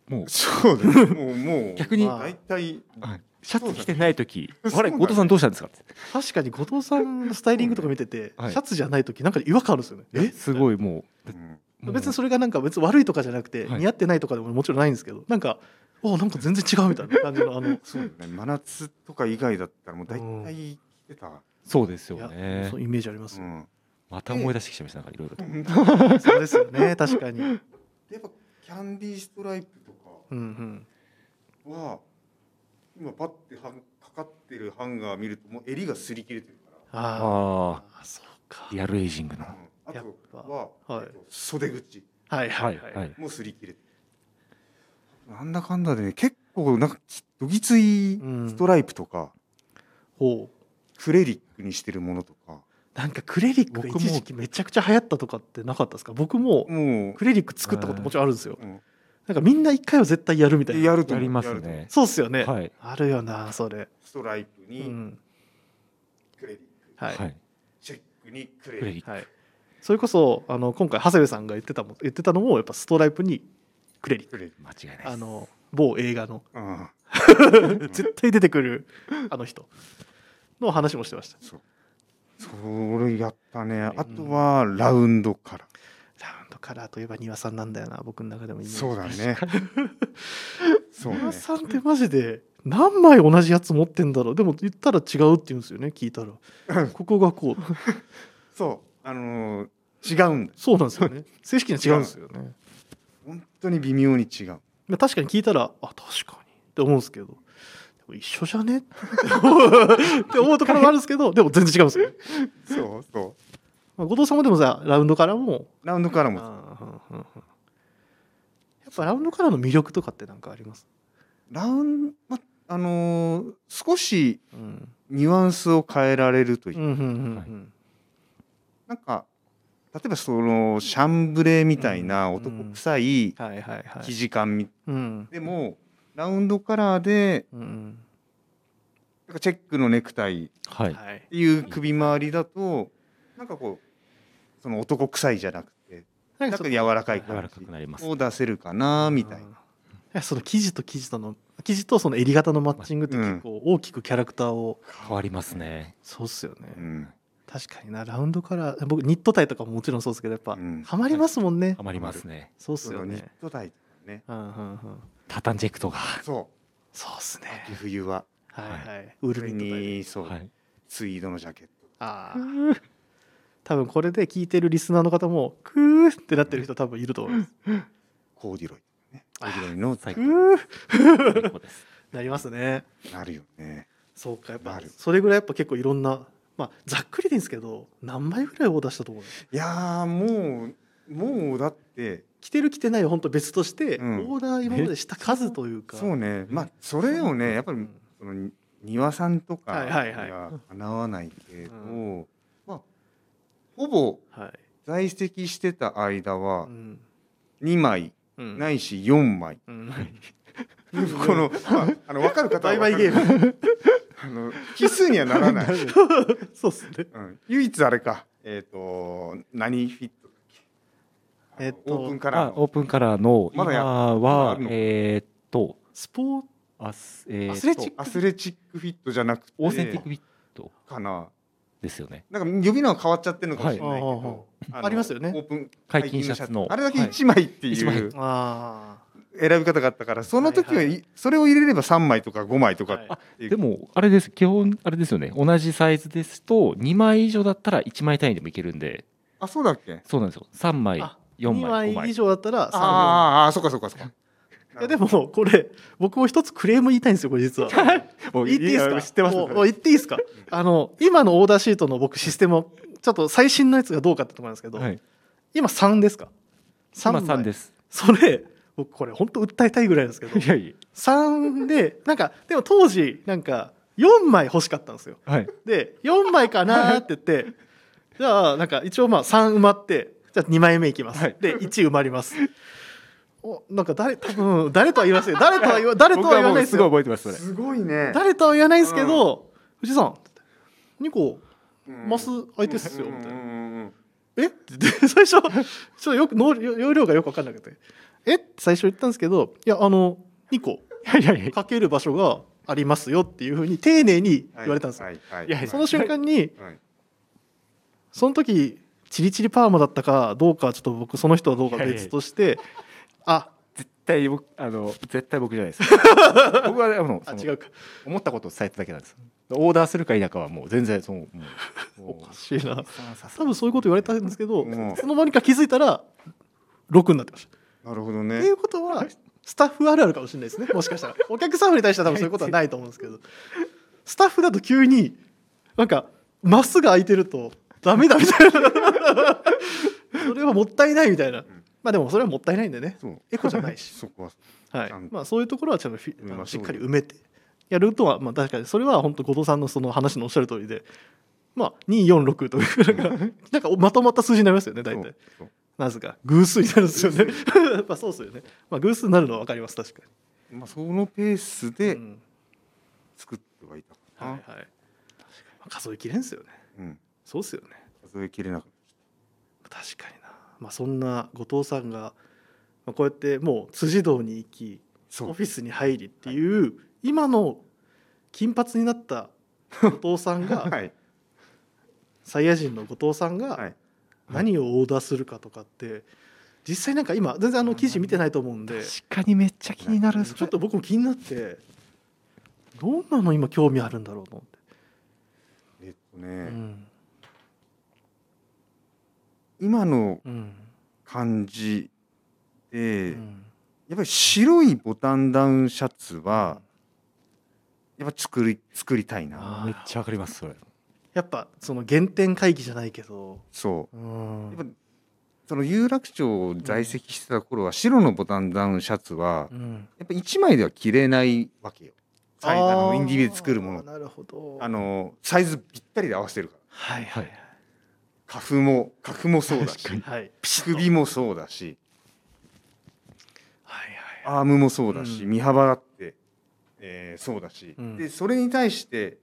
もう。そうです もうもう逆にまあ大体はい。シャツ着てない時 あれ後藤さんどうしたんですか？って確かに後藤さんのスタイリングとか見てて、はい。シャツじゃない時なんか違和感あるんですよね。えすごいもう。んうもう別にそれがなんか別に悪いとかじゃなくて、はい。似合ってないとかでももちろんないんですけどなんかおなんか全然違うみたいな感じのあの そうだね真夏とか以外だったらもう大体着てた、そうですよね。そうイメージあります。よ、うん。また思い出してきちゃいましたなんかいろいろとそうですよね確かに。う んやっぱキャンディーストライプとかうんは今パッてはかかってるハンガー見るともう襟が擦り切れてるかあああそうか。リアルエイジングの。ら、うんあとぱは、はい。えっと袖口。はいははい。いはい、はい。もう擦り切れ。てるなんだかんだでね結構なんかどぎついうん。ストライプとか、ほう。クレリックにしてるものとか。なんかクレリックが一時期めちゃくちゃ流行ったとかってなかったですか？僕もクレリック作ったこともちろんあるんですよ。うん。なんかみんな一回は絶対やるみたいな。やるとやりますね。そうっすよね、はい。あるよなそれ。ストライプうにん。クレリック、はい、はい。チェックにクレリックレリック。はい、それこそあの今回長谷部さんが言ってたも言ってたのもやっぱストライプにクレリ間違いないあの某映画の。うん。絶対出てくるあの人。の話もしてました。そう。それやったね。あとはラウンドカララウンドカラーといえば庭さんなんだよな僕の中でもそうだね。そうね。庭。さんってマジで何枚同じやつ持ってんだろう。でも言ったら違うって言うんですよね聞いたら。ここがこう。そう。あのー違うんだ。そうなんですよね。正式には違うんですよね。本当に微妙に違う。まあ確かに聞いたらあ確かにって思うんですけど。一緒じゃね？って思うところもあるんですけどでも全然違うんですよ、そうそまあ、後藤さんもでもさラウンドカラーも。う。ラウンドカラーも。やっぱラウンドカラーの魅力とかって何かあります、ラウンまあのー少しうん、ニュアンスを変えられるというう。んうんうんなんか例えばそのシャンブレーみたいな男臭いうんはいはいはい生地感みうんでもラウンドカラーでうんなんかチェックのネクタイっはい。はいていう首周りだとなんかこうその男臭いじゃなくてなんか柔らかい感柔らかくなりますじ。を出せるかなみたいな。やその生地と生地との生地とその襟型のマッチングって結構大きくキャラクターを、変わりますね。そうっすよね、うん確かにな。ラウンドカラー僕ニットタイとかももちろんそうですけどやっぱ、うん。ハマりますもんね、ハマりますね。そうっすそのニッよねトタイね。うんうんうん。タタンジェクトが。そそうっすうね。秋冬は。はいはい、ウールニットタイにそう。はい。ツイードのジャケット。ああ 多分これで聞いてるリスナーの方もクーってなってる人多分いると思います。コーディロイね。コーディロイの最クー最高です。なりますね。なるよね。そうかやっぱそれぐらいやっぱ結構いろんなまあざっくりですけど何枚ぐらいオーダーしたと思う？いやーもうもうだって着てる着てないは本当別として、うん。オーダー今までした数というか。そうね。まあそれをねやっぱりうんその庭さんとかはいはかなわないけど、うまあほぼはい、在籍してた間うはん。2枚うん。ないし4枚、うん、この,、まあ、あの分かる方はバイバイゲムームあの奇数にはならない、そうっすね。うん、唯一あれか。えっ、と何フィットだっけ？えっとオープンカラーオープンカラーの。今はるのえーっとスポーアスえーアスレチック？アスレチックフィットじゃなくて。オーセンティックフィット。かな。ですよね。なんか呼び名は変わっちゃってるのかもしれないけど、はい。のありますよね。オープン開襟シャツの。あれだけ1枚ってはい一枚。いうあ選び方があったからその時ははい。はいそれを入れれば3枚とか5枚とかはい。でもあれです。基本あれですよね。同じサイズですと2枚以上だったら1枚単位でもいけるんで。あそうだっけ？そうなんですよ。3枚あ4 2枚5枚。枚以上だったら3枚。あーあーそうかそうかそうか。いやでもこれ僕も一つクレーム言いたいんですよこれ実は。も言っていいですか？知ってますもうもう言っていいですか？あの今のオーダーシートの僕システムをちょっと最新のやつがどうかってところなんですけど、はい。今3ですか？今枚。3です。それ僕これ本当訴えたいぐらいなんですけどいやい3でなんかでも当時なんか4枚欲しかったんですよ。やはい。で4枚かなーって言って じゃあなんか一応まあ3埋まってじゃあ2枚目いきます、はい。で1埋まります。おなんか誰多分誰とは言わせよ。誰とは言わ誰とは言わないです すごいよ覚えてますそれ。すごいね。誰とは言わないですけど、藤井さん2個うん。マス空いてっすよみたいな。うんうんうんえってで最初ちょっとよく容容量がよく分かんなくてえ？って最初言ったんですけどいやあの2個かける場所がありますよっていうふうに丁寧に言われたんですその瞬間にはい。その時チリチリパーマだったかどうかちょっと僕その人はどうか別としてあ絶対僕あの絶対僕じゃないです。僕はあのあ違うか。思ったことを伝えただけなんです。オーダーするか否かはもう全然そのもう おかしいな。多分そういうこと言われたんですけど、うん。その場にか気づいたら6になってましたなるほどっていねうことはスタッフあるあるかもしれないですね。もしかしたら。お客様に対しては多分そういうことはないと思うんですけど。スタッフだと急になんかマスが空いてるとダメだみたいな。それはもったいないみたいな、まあでもそれはもったいないんでね。エコじゃないし。そこは。はい。まあ、そういうところはちゃんとしっかり埋めて。やるとは、まあ、確かに。それは本当後藤さんのその話のおっしゃる通りで、まあ、246というなんかなんかまとまった数字になりますよね大そう。体そうなぜか。偶数になるんですよね。やっぱそうですよね、まあ、偶数になるのは分かります確かまあそのペースに、でうん。作ってはいたかな。はいはい、まあ数えきれんですよね。うん。そうですよね。数えきれなかっ確かにな、まあ、そんな後藤さんが、まあ、こうやってもう辻堂に行きオフィスに入りっていう、今の金髪になった後藤さんがた はい。サイヤ人の後藤さんがはい何をオーダーするかとかって実際なんか今全然あの記事見てないと思うんで。確かにめっちゃ気になる。ちょっと僕も気になってどんなの今興味あるんだろうと思って、えっとね、うん。今のうん。感じうで、ん。やっぱり白いボタンダウンシャツはやっぱ作り作りたいな。あめっちゃわかりますそれやっぱその原点回帰じゃないけど、そう。うん。やっぱその有楽町在籍してた頃は白のボタンダウンシャツはうん、やっぱ1枚では着れないわけよ。サイあのインディビで作るもの。なるほど。あのサイズぴったりで合わせてるから。はいはいカフもカフもそうだし確はい。首もそうだしはいはいアームもそうだし、うん。身幅だって、えーそうだし、うん。でそれに対して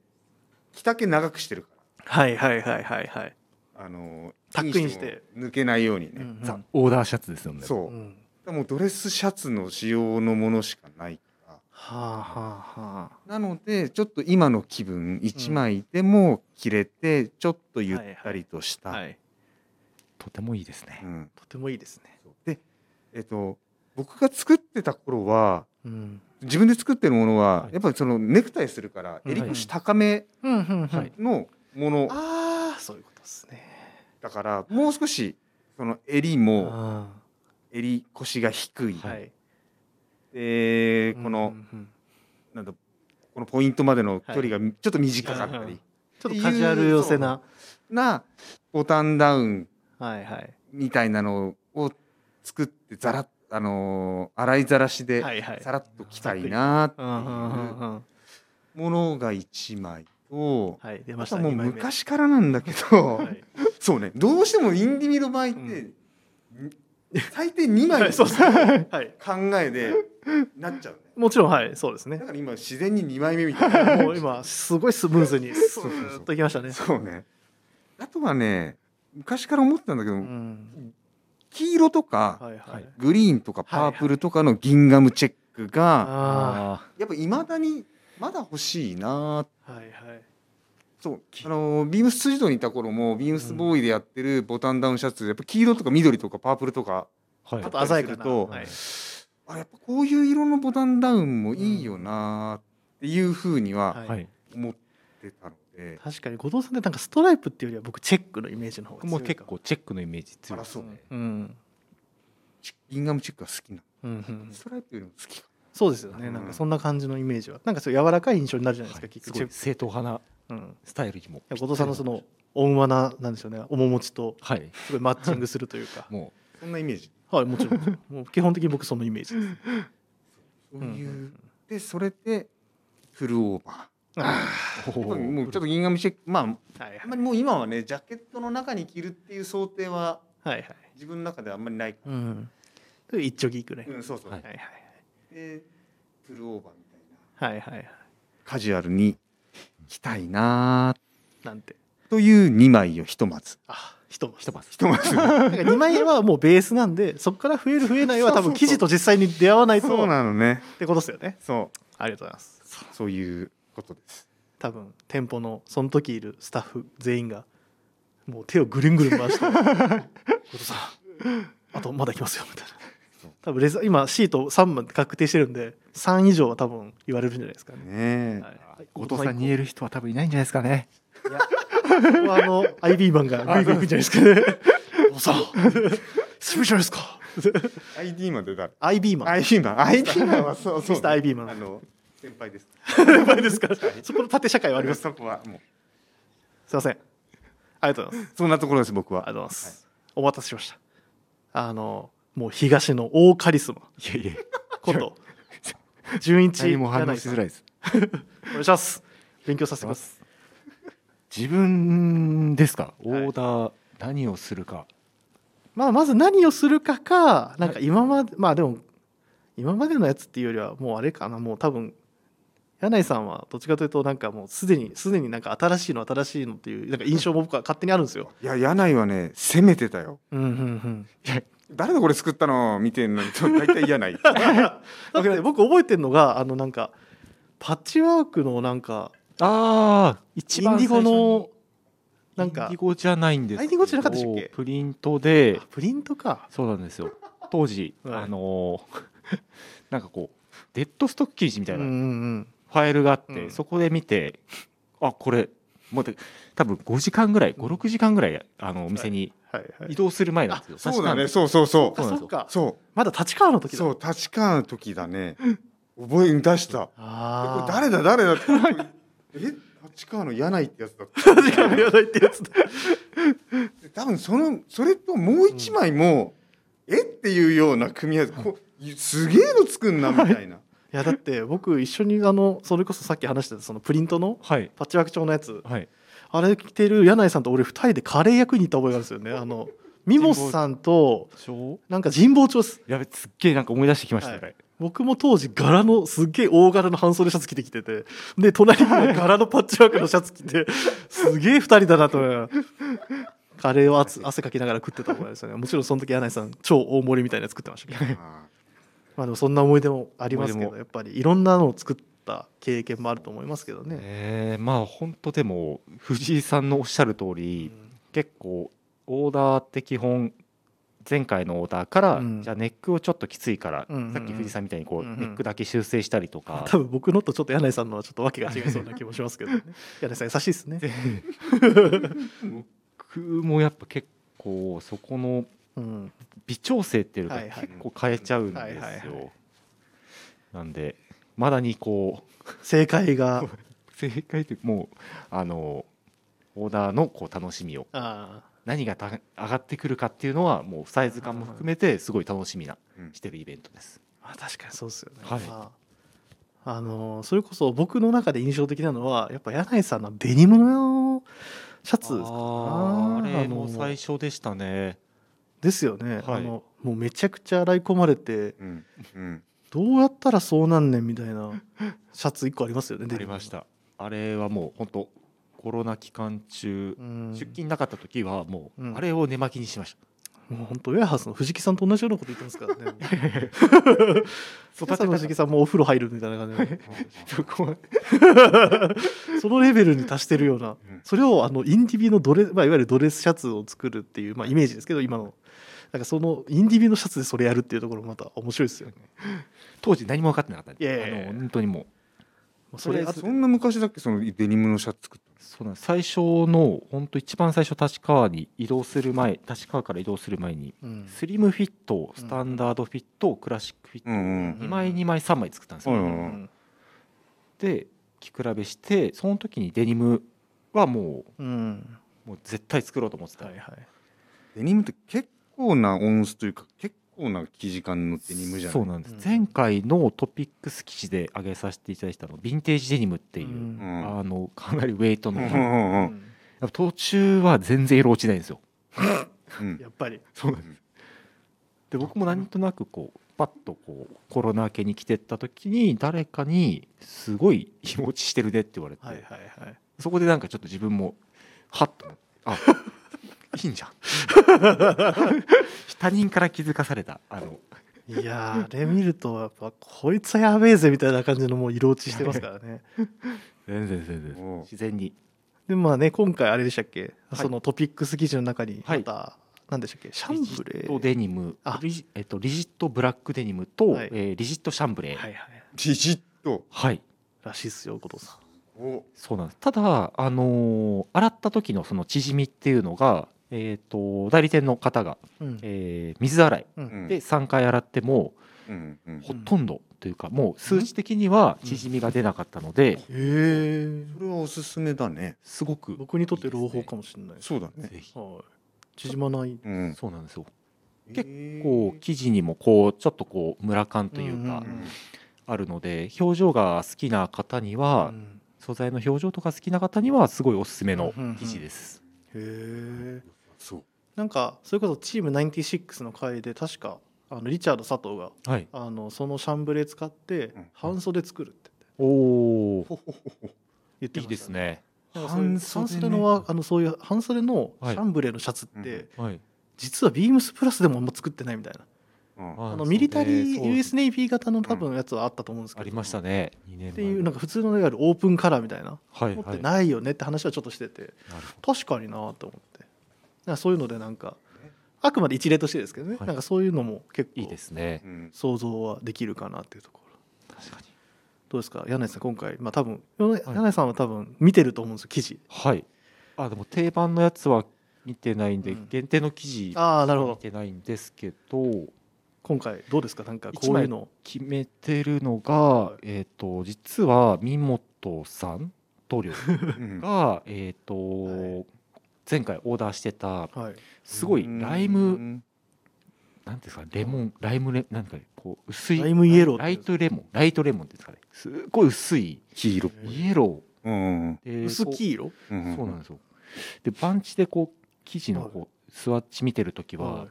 着丈長くしてるかはいはいはいはいはい。らあのタックインして。も抜けないようにね、うんうん。ザ・オーダーシャツですよね。そう、うん。もうドレスシャツの仕様のものしかないから。はあはあはあ。なのでちょっと今の気分1枚でも着れてちょっとゆったりとした、はい。とてもいいですね。うん、とてもいいですね。でえっと僕が作ってた頃はうん。自分で作ってるものは、はい。やっぱりそのネクタイするからうん。襟腰高めうんうんはいのものああそういうことですね。だからもう少しその襟もあ襟腰が低い、ーはい。でこの、うんうん。なんだこのポイントまでの距離がちょっと短かったり、うんうん。ちょっとカジュアル寄せな。なボタンダウン。はいはい。みたいなのを作ってざらっあのー洗いざらしではいはい。さらっと着たいなっていうものが1枚とはい出ましたもう昔からなんだけど、はい。そうね。どうしてもインディミの場合って、うん。最低2枚 の考えでなっちゃうね。もちろんはい。そうですね。だから今自然に2枚目みたいな。もう今すごいスムーズにスーッといきましたね。そうね。あとはね昔から思ってたんだけど、うん。黄色とか、はいはい。グリーンとかパープルとかのギンガムチェックが、ああやっぱいまだにまだ欲しいなあはいはい。そうあのビームス辻堂にいた頃もビームスボーイでやってるボタンダウンシャツやっぱ黄色とか緑とかパープルとかーはい。ちょっと鮮やかとはい。あやっぱこういう色のボタンダウンもいいよなっていうふうにははい。はい。思ってたので、確かに後藤さんってなんかストライプっていうよりは僕チェックのイメージの方が僕も。結構チェックのイメージ強いあらそうね。うん。チギンガムチェックが好きなうんうん。ストライプよりも好きかそうですよね。うん。なんかそんな感じのイメージは。なんかそう柔らかい印象になるじゃないですか結局。すごい正統派なうん。スタイルにも。後藤さんのその温和ななんでしょうね。面持ちとはい。すごいマッチングするというか。もそんなイメージ。はいもちろん。もう基本的に僕そのイメージです。そういう、でそれでフルオーバー。あもうちょっとギンガムチェックまあーはい。あんまりもう今はねジャケットの中に着るっていう想定ははいはい。自分の中ではあんまりない。かうん。で一丁ギークね。ら、うん、そうそう、はいはいはいでフルオーバーみたいな。はいはいはい。カジュアルに着たいななんて。という2枚をひとまずあひとまひとまずひとまずなんか2枚はもうベースなんでそこから増える増えないは多分 記事と実際に出会わないとそうっなのね。てことですよね。そう。ありがとうございます。そういうことです。多分店舗のその時いるスタッフ全員がもう手をぐるんぐるん回して「後藤さんあとまだ行きますよ」みたいな多分レザ今シート3枚確定してるんで3以上は多分言われるんじゃないですかね。ねえ、はい、後藤さんに言える人は多分いないんじゃないですかね。いやここはあの IB マンがグイグイ行くんじゃないですかね。後藤さんスペシャルですか ID までだ IB マン。ID マン。ID マンはそうそう IB マン。あの先輩です。先輩ですか？らそこの縦社会はあります。そこはもう。すいません。ありがとうございます。そんなところです僕は。ありがとうございます、お待たせしました。あのもう東の大カリスマ。いやいや。こと。純一何も反応しづらいです。お願いします。勉強させてくださ自分ですか？オはい。ーダー何をするか。いまあまず何をするかかなんか今までまあでも今までのやつっていうよりはもうあれかな。もう多分柳井さんはどっちかというとなんかもうすでにすでになんか新しいの新しいのっていうなんか印象も僕は勝手にあるんですよ。いや柳井はね攻めてたよ。うんうんうん。誰がこれ作ったの見てんのに大体柳井だって僕覚えてるのがあのなんかパッチワークのなんかああ一インディゴのなんかインディゴじゃないんですあインディゴじゃなかったでしたっけ？プリントであプリントか。そうなんですよ。当時、はい。あのー なんかこうデッドストック記事みたいなんファイルがあって、うん。そこで見てあこれもうで多分5時間ぐらい56時間ぐらいあのお店に移動する前なんですよ、そうだね。そうそうそあそうなんですよ。そっかう。そまだ立川の時だ。うそう立川の時だね。覚え出した。誰だ誰だって。え立川の柳井ってやつだった。誰かもやないってやつだ。多分そのそれともう一枚も、えっていうような組み合わせ。こすげえの作んなみたいな、い。やだって僕一緒にあのそれこそさっき話してたそのプリントのはい。パッチワーク調のやつ。はいあれ着てる柳井さんと俺二人でカレー役に行った覚えがあるんですよね。あのミモスさんと超なんか神保町。やべすっげえなんか思い出してきました、はい。僕も当時柄のすっげえ大柄の半袖シャツ着てきてて。で隣にも柄のパッチワークのシャツ着てすげえ二人だなと思いカレーを汗汗かきながら食ってた覚えですよね。もちろんその時柳井さん超大盛りみたいなの作ってましたけど。あまあでもそんな思い出もありますけどやっぱりいろんなのを作った経験もあると思いますけどね。えー、まあ本当でも藤井さんのおっしゃる通うり、ん。結構オーダーって基本前回のオーダーから、うん。じゃあネックをちょっときついから、うんうんうん。さっき藤井さんみたいにこう、うんうん。ネックだけ修正したりとか、多分僕のとちょっと柳井さんのはちょっと訳が違いそうな気もしますけどね。柳井さん優しいですね。僕もやっぱ結構そこのうん、微調整っていうのがはいはい。結構変えちゃうんですよ。なんでまだにこう正解が。正解というかもうあのオーダーのこう楽しみを。あ何がた上がってくるかっていうのはもうサイズ感も含めてすごい楽しみなうん。してるイベントです。あ確かにそうですよね。はい。まああのそれこそ僕の中で印象的なのはやっぱ柳井さんのデニムのシャツですか。あーあれもの最初でしたね。ですよね、はい。あのもうめちゃくちゃ洗い込まれてうんうんどうやったらそうなんねんみたいな シャツ1個ありますよねありました。あれはもう本当コロナ期間中、うん出勤なかった時はもう、うんあれを寝巻きにしました。もう本当ウェアハウスの藤木さんと同じようなこと言ってますからね育 育ての藤木さんもお風呂入るみたいな感じでそのレベルに達してるようなうんそれをあのインディビのドレ、まあ、いわゆるドレスシャツを作るっていう、まあ、イメージですけど今のなんかそのインディビのシャツでそれやるっていうところもまた面白いですよね。当時何も分かってなかったんで。いやいやいや。あの本当にもう。まあそれそんな昔だっけ？そのデニムのシャツ作ったそうなんです。最初の本当一番最初立川に移動する前立川から移動する前にうん。スリムフィットスタンダードフィットクラシックフィットのうんうん2枚2枚3枚作ったんですよ、うんうんで着比べしてその時にデニムはもうん。うもう絶対作ろうと思ってた、はいはい。デニムって結構な音数というか結構な生地感のデニムじゃない？そうなんです、うん。前回のトピックス記事で上げさせていただいたのヴィンテージデニムっていう、うん。うん。あのかなりウェイトの、うん。うんうん途中は全然色落ちないんですよ。うん。やっぱり。そうなんです。で僕もなんとなくこうパッとこうコロナ明けに来てった時に誰かに「すごい日持ちしてるね」って言われて、はいはいはい。そこでなんかちょっと自分もハッと思ってあいいんじゃん。他人から気づかされたあの。いやーあれ見るとやっぱこいつはやべえぜみたいな感じのもう色落ちしてますからね。全然全然。自然に。でまあね今回あれでしたっけ、はい。そのトピックス記事の中にはい。また、何でしたっけ？シャンブレー。デニム。あ。リジ,、えっと、リジットブラックデニムと、はい。えーリジットシャンブレー。はいはい。リジット。はい。らしいっすよ後藤さお。そうなんです。ただ、あのー洗った時のその縮みっていうのが、えー、と代理店の方が、ん、うん。えー水洗いうん。うん。で3回洗ってもうんうんほとんどというかもう数値的には縮みが出なかったのでへえそれはおすすめだね。すごく僕にとって朗報かもしれない。そうだね。ぜひ。はい。縮まない。うん。そうなんですよ。結こう生地にもこうちょっとこうムラ感というかうんうんうん。あるので表情が好きな方にはうん。素材の表情とか好きな方にはすごいおすすめのうんうんうん生地です。へえそう。なんかそれこそチーム96の回で確かあのリチャード佐藤がはい。あのそのシャンブレー使ってうん。半袖作るって。おおほほほほ言っていいましたね。ですね。半半袖のはあのそういう半袖のシはい。ャンブレーのシャツって、うんはい。実はビームスプラスでもあんま作ってないみたいな。うん。あのミリタリー US ネイビー型の多分やつはあったと思うんですけど、ありましたね。2年前っていうなんか普通のいわゆるオープンカラーみたいな。はい持ってはいないよねって話はちょっとしてて。なるほ確かになと思ってなんかそういうのでなんかあくまで一例としてですけどね、はい。なんかそういうのも結構どいいですね。うん想像はできるかなっていうところ。確かに。どうですか？柳井さん今回まあ多分柳井さんは多分見てると思うんですよ記事。はい。あでも定番のやつは見てないんで、うん。限定の記事ああなるほど。見てないんですけど。今回どうですか？なんかこういうの。決めてるのが、えっ、と実は三本さん棟梁うんが えっと、はい前回オーダーしてたはい。すごいライム、うんなんていうんですかレモンライムレなんかこう薄いライムイエローライトレモンライトレモンですかね。すっごい薄い黄色。イエロうんーで薄黄色？うんそうなんですよ。でバンチでこう生地のこうスワッチ見てる時は、は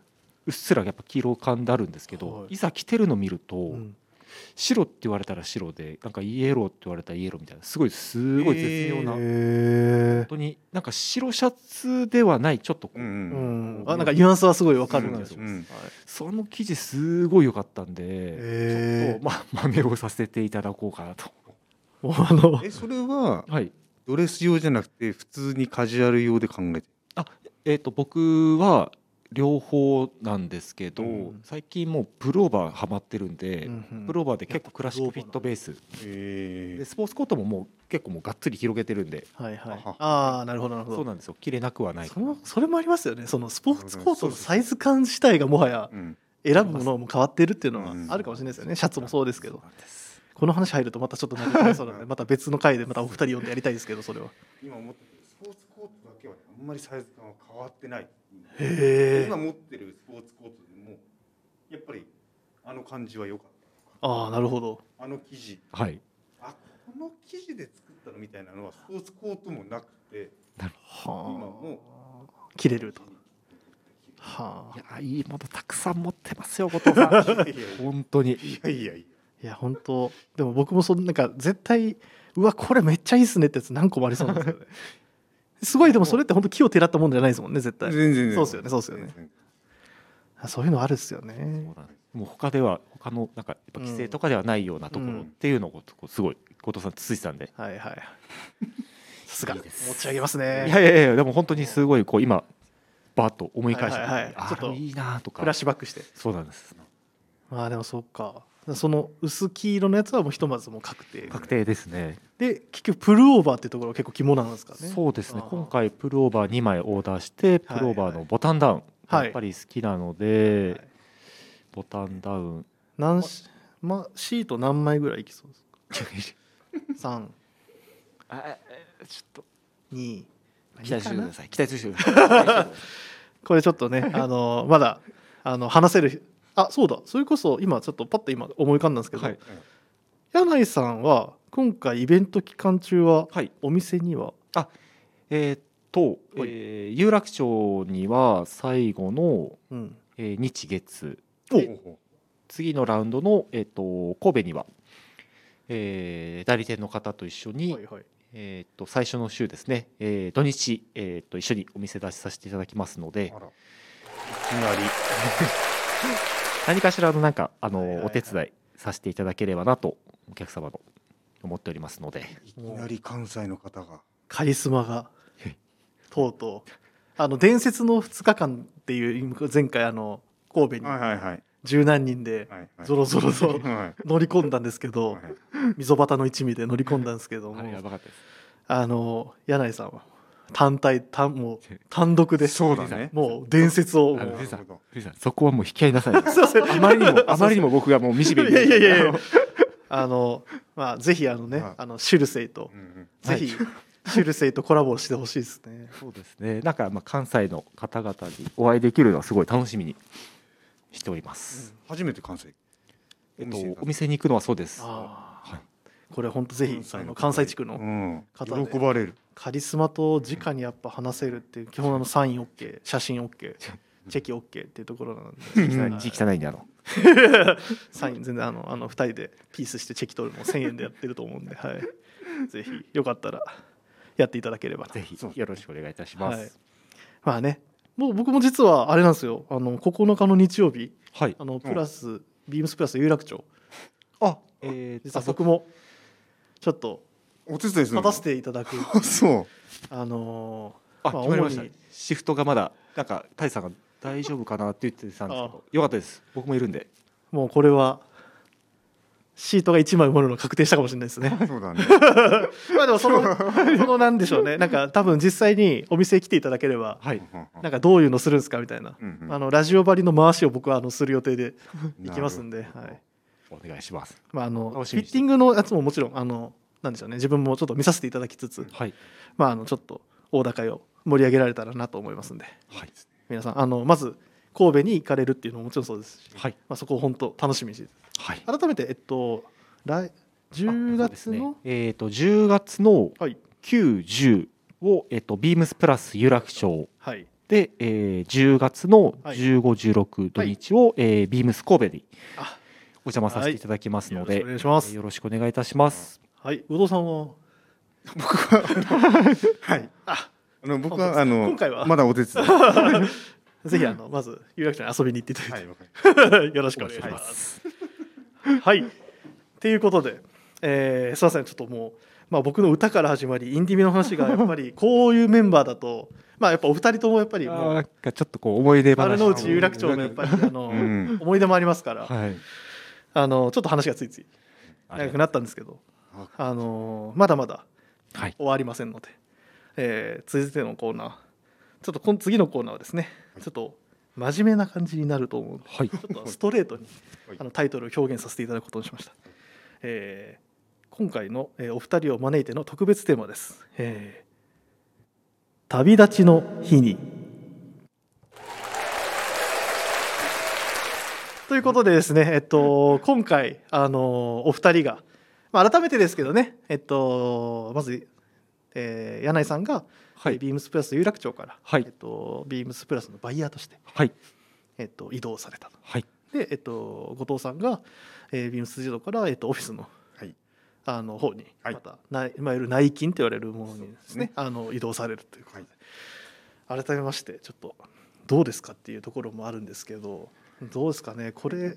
うっすらやっぱ黄色感であるんですけど、はい。い、ざ着てるの見ると、いうん白って言われたら白でなんかイエローって言われたらイエローみたいなすごいすごい絶妙な、へ本当になんか白シャツではないちょっとこう、うんえうん。あなんかニュアンスはすごいわかるそうなんですよ。うん。はいその生地すごい良かったんで、へちょっとまあ真似をさせていただこうかなと。あのえそれははい。ドレス用じゃなくて普通にカジュアル用で考えてえー、と僕は両方なんですけど、うん。最近もうプローバーハマってるんで、うんうん。プローバーで結構クラシックフィットベース。へでスポーツコートももう結構もうがっつり広げてるんで。はいはい。はは。ああなるほどなるほど。そうなんですよ。切れなくはないそのそれもありますよね。そのスポーツコートのサイズ感自体がもはやうん。選ぶものも変わってるっていうのはうん。あるかもしれないですよね。シャツもそうですけど。この話入るとまたちょっと長くなりそうなので また別の回でまたお二人呼んでやりたいですけどそれは。今思ってるスポーツコートだけはねあんまりサイズ感は変わってない。へ今持ってるスポーツコートでもやっぱりあの感じは良かっああなるほど。たあの生地。はい。あこの生地で作ったのみたいなのはスポーツコートもなくて今はもあ切れるとはいあやいいものたくさん持ってますよ後藤さん。本当に。やいやいや。いや本当。でも僕もそのなんか絶対うわこれめっちゃいいっすねってやつ何個もありそうなんですよね すごいでもそれって本当木をてらったもんじゃないですもんね絶対。全然そうっすよねそうっすよね。そういうのあるっすよね。もう他では他のなんかやっぱ規制とかではないようなところっていうのをすごい後藤さんつついてたんで、はいはい。さすが。持ち上げますいねやいやいやでも本当にすごいこう今バーッと思い返して、はいはいはい。あちょっといいなとか。フラッシュバックして。そうなんです。まあでもそうかその薄黄色のやつはもうひとまずもう確定。確定ですね。で結局プルオーバーっていうところが結構肝なんですかね。そうですね。今回プルオーバー2枚オーダーしてプルオーバーのボタンダウン、はい。やっぱり好きなので、はいボタンダウン。何しまシート何枚ぐらいいきそうですか？3あちょっと。2期待してください。期待してください。これちょっとねあのまだあの話せるあそうだ。それこそ今ちょっとパッと今思い浮かんだんですけど、はい。柳井さんは今回イベント期間中ははい。お店には？えーっと、はい。えー有楽町には最後の、うん。えー日月。次のラウンドの、えーっと神戸には、えー代理店の方と一緒に、はいはい。えーっと最初の週ですね、えー土日、えーっと一緒にお店出しさせていただきますのうで。あら。いきなり 何かしらのなんかあの、お手伝いさせていただければなとお客様の思っておりますので。いきなり関西の方が。カリスマがはいとうとう。あの伝説の2日間っていう前回あの神戸にはいはいはい。十何人ではいはい。ぞろぞろと はい。乗り込んだんですけどはい溝端の一味で乗り込んだんですけども。あの柳井さんは？単体単もう単独で。そうだね。もう伝説を。あの藤井さんなるほど藤井さんそこはもう引き合いなさい。あまりにもあまりにも僕がもう惨めにいやいやいやいや。あのまあぜひあのね、はい。あのシュルセイと。うんうん。ぜひ、シュルセイとコラボしてほしいですね。そうですね。なんかまあ関西の方々にお会いできるのはすごい楽しみにしております。初めて関西。えっとお店に行くのはそうです。あこれ本当ぜひあの関西地区うのん方で。喜ばれる。カリスマと直にやっぱ話せるっていう基本あのサイン OK 写真 OK チェキ OK っていうところなんで、字汚い。んであの。サイン全然あのあの2人でピースしてチェキ取るのも1000円でやってると思うんで、はい、ぜひよかったらやっていただければ。なぜひよろしくお願いいたします。はい。まあねもう僕も実はあれなんですよ。あの9日の日曜日はい。あのプラス、ビームスプラス有楽町。あえー、実は僕もちょっとお手伝いするの？立たせていただく。あ そう。あのあまあ決まりました。シフトがまだなんかタイさんが大丈夫かなって言ってたんですけどよかったです。僕もいるんで。ーもうこれはシートが1枚埋まるの確定したかもしれないですね。そうだね。まあでもそのそのなんでしょうね。なんか多分実際にお店来ていただければはい。なんかどういうのするんですかみたいな、うんうんあのラジオ張りの回しを僕はあのする予定で行きますんで、はいお願いします。まあ、あのフィッティングのやつももちろんあのなんでしょうね自分もちょっと見させていただきつつ、はい。まあ、あのちょっと大高を盛り上げられたらなと思いますんで。はい。皆さんあのまず神戸に行かれるっていうのももちろんそうですし、はい。まあ、そこを本当楽しみにしてはい。改めてえっと来10そうですね。月の、えっ、と10月のはい。9、10を、えっとビームスプラス有楽町はい。で、えー、10月のはい。15、16土日を、えービームス神戸にあお邪魔させてい。ただきますので、よろしくお願いします。えーよろしくお願いいたします。はい。宇藤さんは？僕ははい。ああの僕はあの今回は？まだお手伝い。ぜひあのまず有楽町に遊びに行っていただいて、はい よろしくお願いします。はい。ってい。うことで、えーすみません、ちょっともう、まあ、僕の歌から始まり、インディミの話がやっぱり こういうメンバーだと、まあ、やっぱお二人ともやっぱりもう、なんかちょっとこう思い出話丸の内有楽町のやっぱりあの、うん。思い出もありますから、はいあのちょっと話がついつい長くなったんですけど、たあのまだまだはい終わりませんので、えー続いてのコーナー、ちょっとこの次のコーナーはですね、ちょっと真面目な感じになると思うので、はいちょっとストレートにはいあのタイトルを表現させていただくことにしました。えー今回の、えーお二人を招いての特別テーマです。えー旅立ちの日に。ということでですね、えっと、今回、あのお二人が、まあ、改めてですけどね、えっと、まず、えー柳井さんが、はい。えービームスプラス有楽町から、はい。えっと、ビームスプラスのバイヤーとして、はい。えっと、移動されたと。はい。で、えっと、後藤さんが、えー、ビームス自動から、えっと、オフィスのはい。あの方にはい。また、ないいわゆる内勤と言われるものにですねね。あの移動されるということで、改めましてちょっとどうですかっていうところもあるんですけどどうですかね。これ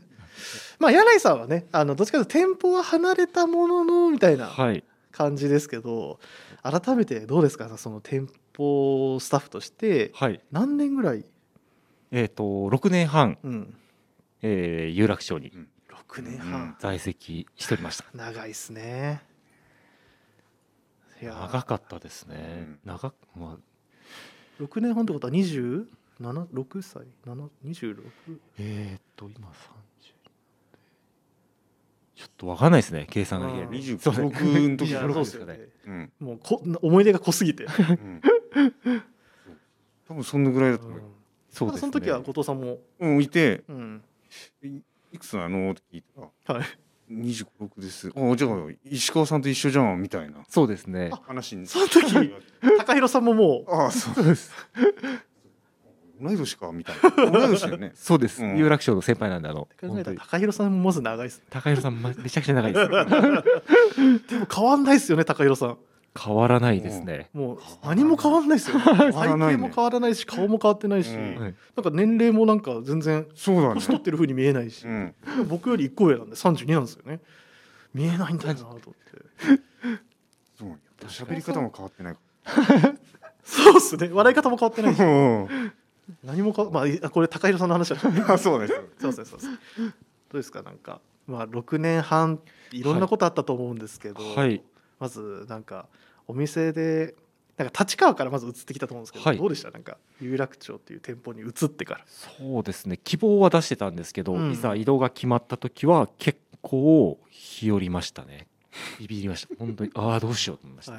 まあ柳井さんはねあのどっちかというと店舗は離れたもののみたいなはい。感じですけど改めてどうですか？その店舗スタッフとしてはい。何年ぐらい、えっ、と6年半、うん、えー有楽町に。6年半、在籍しておりました。長いですね。長かったですね。長くまあ。6年半ってことは27 6歳？7 26えっ、と今30ちょっとわかんないですね計算が。できないうん25そうですね。僕の時26そうですよね。うん。もうこ思い出が濃すぎて、うん。多分そんなぐらいだと思う。そうですね。その時は後藤さんも、うんいて。うん。いいくつなの？って聞いたら。はい、26です。あじゃあ石川さんと一緒じゃんみたいな。そうですね。話にその時高弘さんももああそう。で す同い年かみたいな。同い年だよね。そうです、うん。有楽町の先輩なんであのう考えたら高弘さんもまず長いです高弘さんま めちゃくちゃ長いです。でも変わんないですよね高弘さん。変わらないですね、もう何も変わんないですよ、ね、わら背ないね。景も変わらないし顔も変わってないし、うん。はい。なんか年齢もなんか全然そうだ年取っねてる風に見えないし、うん。僕より1個上なんで32なんですよね。見えないんだよなと思って。そうやっぱ喋り方も変わってないそうっすね。笑い方も変わってないし。うん何もかまあいこれ高弘さんの話は あそうです。そうですそうですどうですか？なんかまあ6年半いろんなことあったと思うんですけど、はい。まずなんかお店でなんか立川からまず移ってきたと思うんですけど、はい。どうでした？なんか有楽町っていう店舗に移ってから。そうですね。希望は出してたんですけど、うん。いざ移動が決まった時は結構日和りましたね。ビビりました。本当にああどうしようと思いました。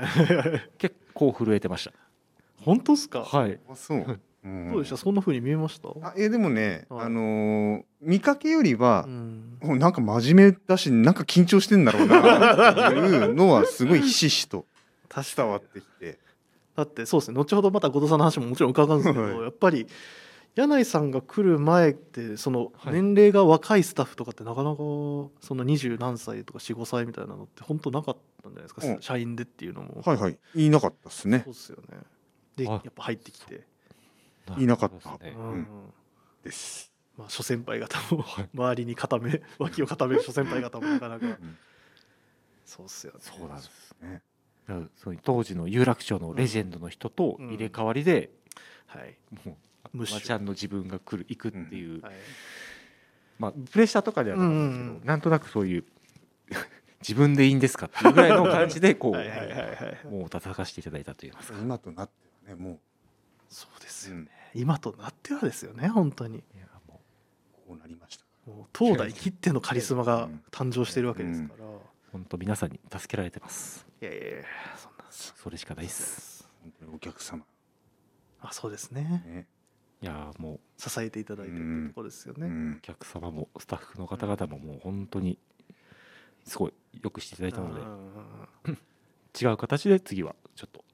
結構震えてまし本当ですか、たはい。あそう。う んどうでした？そんな風に見えました？あえでもねはい。あのー見かけよりはうん。もうなんか真面目だしなんか緊張してんだろうなっていうのはすごいひしひしと確伝わってきて。だってそうですね。後ほどまた後藤さんの話ももちろん伺うんですけど、はい。やっぱり柳井さんが来る前ってそのはい。年齢が若いスタッフとかってなかなかその二十何歳とか45歳みたいなのって本当なかったんじゃないですか、うん。社員でっていうのも、はいはい。言いなかったですね。そうですよね。であやっぱ入ってきて、いなかったですね。うん。うん。です。まあ諸先輩方もはい。周りに固め脇を固める諸先輩方もなかなか。うん。そうっすよね。そうなんですね。当時の有楽町のレジェンドの人と入れ替わりで、はい。もうムッシュマちゃんの自分が来る行くっていう、はい。まあプレッシャーとかではなかったんですけど、うんうんうん。なんとなくそういう 自分でいいんですかっていうぐらいの感じでこう、はいはいはいはいもう叩かせていただいたといいますか。今となってはねもそうですよ、ううん今となってはですよね本当に。いやもこうなりました。もう東大きってのカリスマが誕生してるわけですから、う本当皆さんに助けられてます。いやいやいやそんなそれしかないです。本当にお客様。あそうですね。ね。いやもう支えていただいてるっていうところですよね、うん。お客様もスタッフの方々ももう本当にすごいよくしていただいたのでうんうんうん 違う形で次はちょっと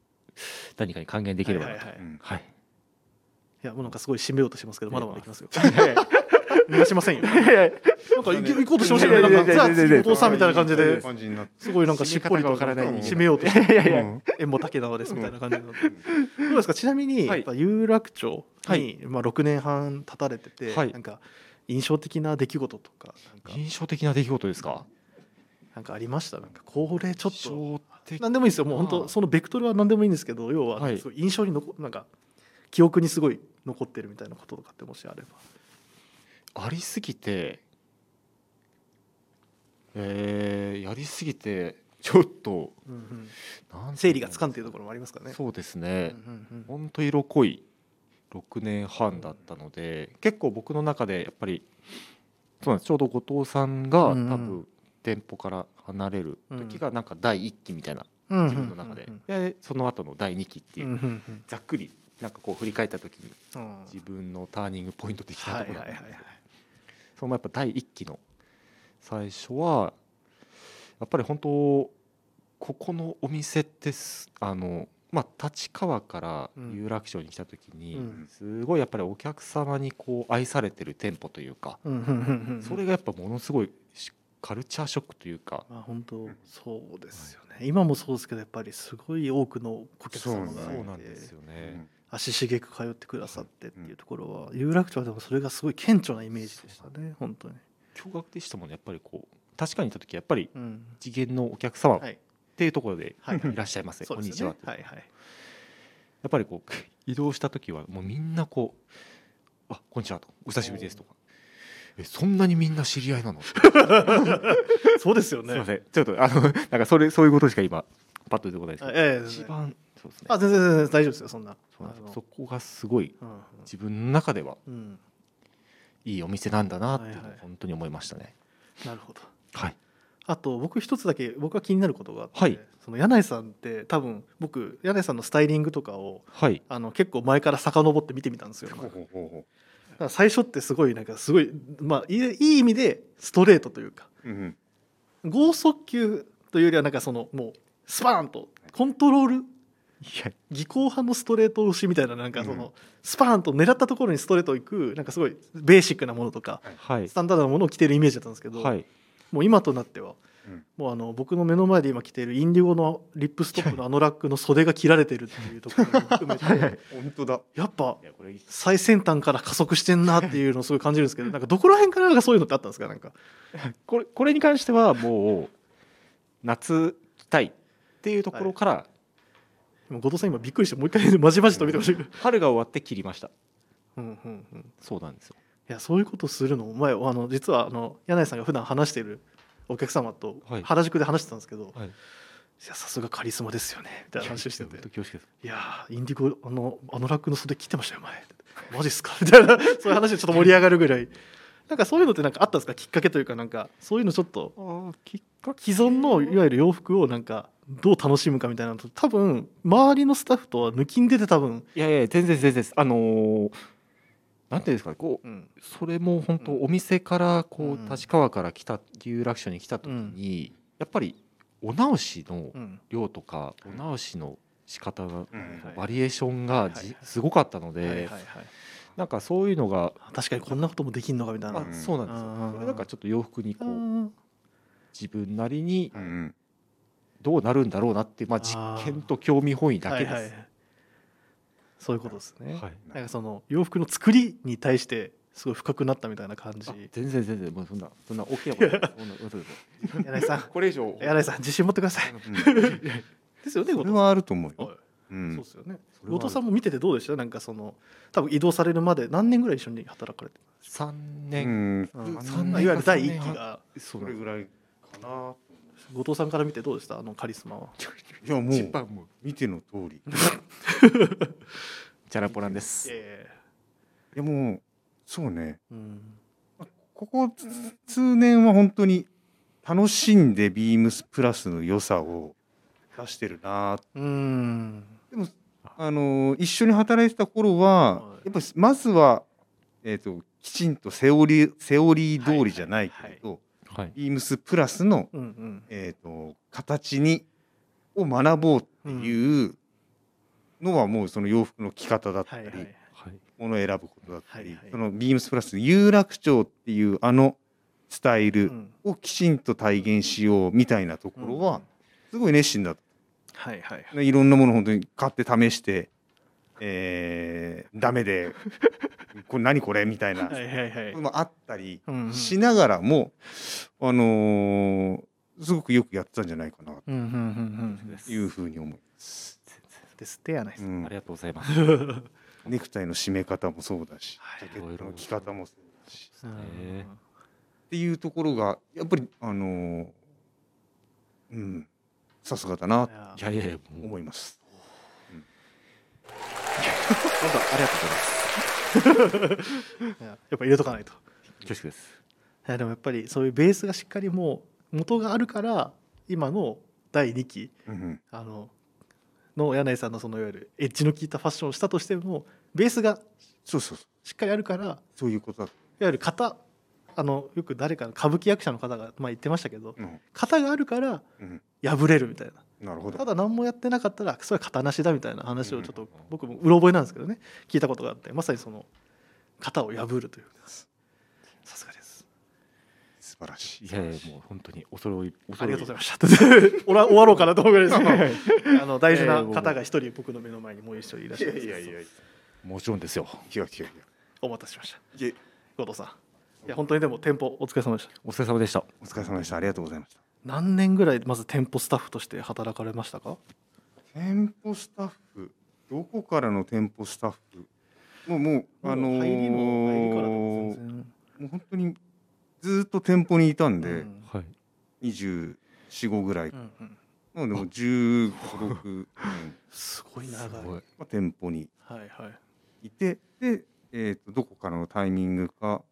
何かに還元できればなと。はいはいはいいいやもうなんかすごい締めようとしてますけどまだまだいきますよ。逃がしませんよ。なんか行こうとしてましたよ。ねなんかお父さんみたいな感じですごいなんかしっぽりと締めようとしていやいも竹縄ですみたいな感じになってどうですか？ちなみに有楽町はにまあ6年半立たれててはい。なんか印象的な出来事とか印象的な出来事ですか？なんかありました？なんかこれちょっと。印象的。何でもいいですよ。もう本当そのベクトルは何でもいいんですけど要は印象に残なんか記憶にすごい残ってるみたいなこととかってもしあれば。ありすぎてえーやりすぎてちょっとうんうん。なん整理がつかんっていうところもありますからね。そうですね。うんうんうん。ほんと色濃い6年半だったので結構僕の中でやっぱりそうなんです。ちょうど後藤さんが多うんうん。分店舗から離れる時がなんか第1期みたいなうんうん自分の中で。でその後の第2期ってうんいううんうん。ざっくりなんかこう振り返った時にうん。自分のターニングポイント的なはいところ。はいはいはいそのやっぱ第1期の最初はやっぱり本当ここのお店ってすあのまあ立川からうん。有楽町に来た時に、うん。すごいやっぱりお客様にこう愛されてる店舗というか、それがやっぱものすごいしカルチャーショックというか、まあ本当そうですよね。今もそうですけどやっぱりすごい多くの顧客様がいて。そうそうなんですよね。足しげく通ってくださってっていうところは有楽町はでもそれがすごい顕著なイメージでしたね本当に。驚愕でしたもんねやっぱりこう確かに行った時やっぱりうん。次元のお客様っはい。ていうところではいい。らっしゃいませ、こんにちはねはいはい。やっぱりこう移動した時はもうみんなこう「あこんにちは」と「お久しぶりです」とか「えそんなにみんな知り合いなの? 」すそうですよいねません。ちょっとあのなんかそれそういうことしか今パッと出てこないですけど。あええ一番そうですね。あ全然全然大丈夫ですよそんな。そうなんですあの。そこがすごいうん。自分の中ではうん。いいお店なんだなっていうの本当に思いましたね。なるほど。はい。あと僕一つだけ僕が気になることがあって、はい。その柳井さんって多分僕柳井さんのスタイリングとかをはい。あの結構前から遡って見てみたんですよ。ほうほうほう最初ってすごいなんかすごいまあいい意味でストレートというかううん。剛速球というよりはなんかそのもうスパーンとコントロールいや技巧派のストレート押しみたいななんかその、うん。スパーンと狙ったところにストレート行くなんかすごいベーシックなものとかはい。スタンダードなものを着てるイメージだったんですけど、はい。もう今となっては、うん。もうあの僕の目の前で今着ているインディゴのリップストップのあのラックの袖が切られてるっていうところも含めて本当だ。やっぱいやこれ最先端から加速してんなっていうのをすごい感じるんですけどなんかどこら辺からなんかそういうのってあったんですかなんか。これこれに関してはもう夏着たいっていうところから今後藤さん今びっくりしてもう一回 まじまじと見てましたけど、春が終わって切りました。うんうんうん、いそうなんですよ。やそういうことするの。前あの実はあの柳井さんが普段話しているお客様とはい。原宿で話してたんですけど、い、はい。やさすがカリスマですよねみたいな話をしてて。いやーインディゴあのあのラックの袖切ってましたよ前。マジっすか？みたいなそういう話でちょっと盛り上がるぐらい。なんかそういうのってなんかあったんですか？きっかけというかなんかそういうのちょっとああきっかけ？既存のいわゆる洋服をなんかどう楽しむかみたいなのと多分周りのスタッフとは抜きん出て多分、いやいや全然全然ですあのーなんていうんですかねこううん。それも本当お店からこう立川から来た有楽町に来た時にやっぱりお直しのうん。量とかお直しの仕方がうん。バリエーションがはい。じすごかったのではいはいはい、なんかそういうのが確かにこんなこともできんのかみたいな。あそうなんですうん。よそれなんかちょっと洋服にこううん。自分なりにどうなるんだろうなってまあ実験と興味本位だけです。はいはい。そういうことですね。はい。なんかその洋服の作りに対してすごい深くなったみたいな感じ。あ全然全然。もうそんなそんな大きなこと 柳井さん。これ以上。柳井さん自信持ってください。うん。ですよねそれはあると思うよ。うん。そうですよね。後藤さんも見ててどうでした？なんかその多分移動されるまで何年ぐらい一緒に働かれて三う年。ん、うん。三年。いわゆる第一三年期が。そそれぐらいかな。後藤さんから見てどうでした？あのカリスマは。いやもう一番もう見ての通り。い チャラポランです。えやもうそうね。えうん。ここ数年は本当に楽しんでビームスプラスの良さを出してるな。うん。あの一緒に働いてた頃は、はい。やっぱりまずはえっ、ときちんとセオリーセオリー通りじゃないけれど、はいビームスプラスのうんうん。えー、と形にを学ぼうっていうのはもうその洋服の着方だったり、はいはい。はい物を選ぶことだったり、はいはい。そのビームスプラス有楽町っていうあのスタイルうんをきちんと体現しようみたいなところはすごい熱心だった。はいはいでい。ろんなもの本当に買って試して、えー、ダメで これ何これみたいなはいはいはい。のもあったりしながらも、あのーすごくよくやってたんじゃないかなうんうんうんうん。というふうに思います。です。ってやないです。うん。ありがとうございます。ネクタイの締め方もそうだし、はい。ジャケットの着方もそうだし。っていうところがやっぱりあのーうんさすがだなといやいやいやいやいます。本当ありがとうございます。い ややっぱ入れとかないと。恐縮ですいやでもやっぱりそういうベースがしっかりもう元があるから今の第2期うんあのの柳井さんのそのいわゆるエッジの効いたファッションをしたとしてもベースがそうそうしっかりあるからいわそういうことだ。ゆる型あのよく誰かの歌舞伎役者の方がまあ言ってましたけどうん。型があるからうん、破れるみたいななるほど。ただ何もやってなかったらそれは型なしだみたいな話をちょっとうん僕もうろ覚えなんですけどね。聞いたことがあってまさにその型を破るというか。さすがです。素晴らしい。いやいやもう本当にお揃いおあ揃りがとうございました。おら終わろうかなと思うぐらいです。ね あの大事な方が一人僕の目の前にもう一人いらっしゃいます。いやいやいやいもちろんですよ。やいやいや。お待たせしました。いや後藤さん。いや本当にでも店舗お疲れ様でした。お疲れ様でした。お疲れ様でした。ありがとうございました。何年ぐらいまず店舗スタッフとして働かれましたか？店舗スタッフ？どこからの店舗スタッフ？もうもうあのー入りの入りからでも全然。もう本当にずっと店舗にいたんで、うん。はい。245ぐらい、うんうん。もうでも1516年、すごい長い。まあ、店舗に。はいはい。いてで、えー、とどこからのタイミングか。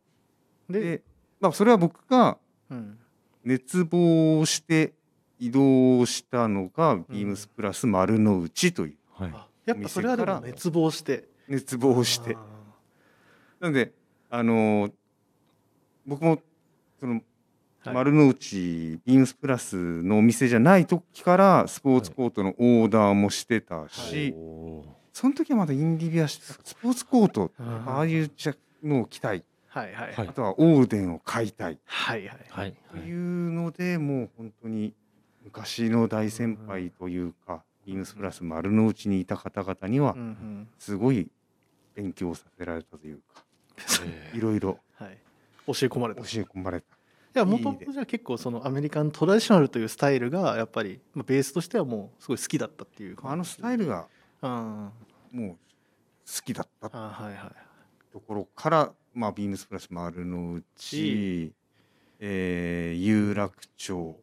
でで、まあ、それは僕がうん熱望して移動したのがビームスプラス丸の内というはい。あやっぱそれはでも熱望して。熱望して。あなのであのー僕もその丸の内ビームスプラスのお店じゃない時からスポーツコートのオーダーもしてたし、おー。その時はまだインディビアしてたスポーツコートうん。ああいうのを着たいはいはい。はい。あとはオーデンを買いたい。はいはい。はいというのでもう本当に昔の大先輩というかビームスプラス丸の内にいた方々にはすごい勉強させられたというかえ。ーいろいろ。はい。教え込まれた。教え込まれた。いやもともとじゃあ結構そのアメリカントラディショナルというスタイルがやっぱりまあベースとしてはもうすごい好きだったっていうあのスタイルがあもう好きだったあはいはい。ところから、まあ、ビームスプラス丸の内、えー有楽町。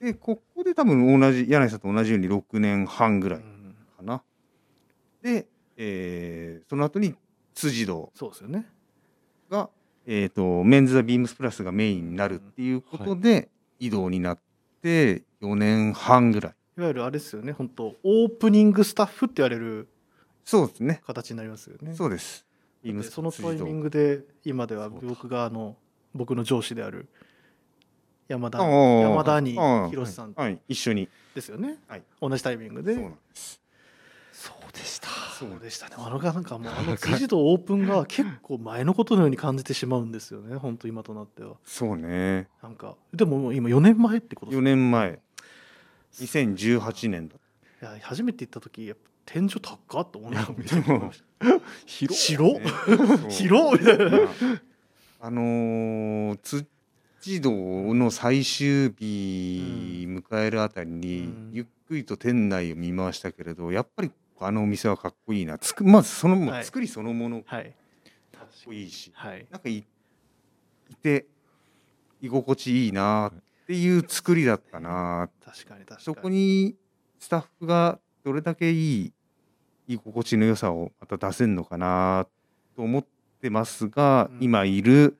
でここで多分同じ柳井さんと同じように6年半ぐらいうんかな。で、えーその後に辻堂そうですよね。が、えー、とメンズ・ザ・ビームスプラスがメインになるっていうことで移動になって4年半ぐらい。いわゆるあれですよね。本当オープニングスタッフって言われるそうですね。形になりますよね。そうですそのタイミンググで今では僕があの僕の上司である山田山田にあー博さんはい、一緒に。ですよね、はい。同じタイミングで。そうです。そうでした。そうでした。ねあのがなんかもうあの辻とオープンが結構前のことのように感じてしまうんですよね本当今となっては。そうね。なんかでも今4年前ってことです4年前。2018年だ。いや初めて行った時やっぱ天井高っと思いました 広白？ね。そう。広っみたいな。あのー辻堂の最終日迎えるあたりに、うん。ゆっくりと店内を見回したけれどやっぱりあのお店はかっこいいな。つくまずその、はい。作りそのもの。かはい。っこいいし。はい。なんかいいて居心地いいなっていう作りだったな。確かに確かに。そこにスタッフがどれだけいい居心地の良さをまた出せるのかなと思ってますが、うん。今いる、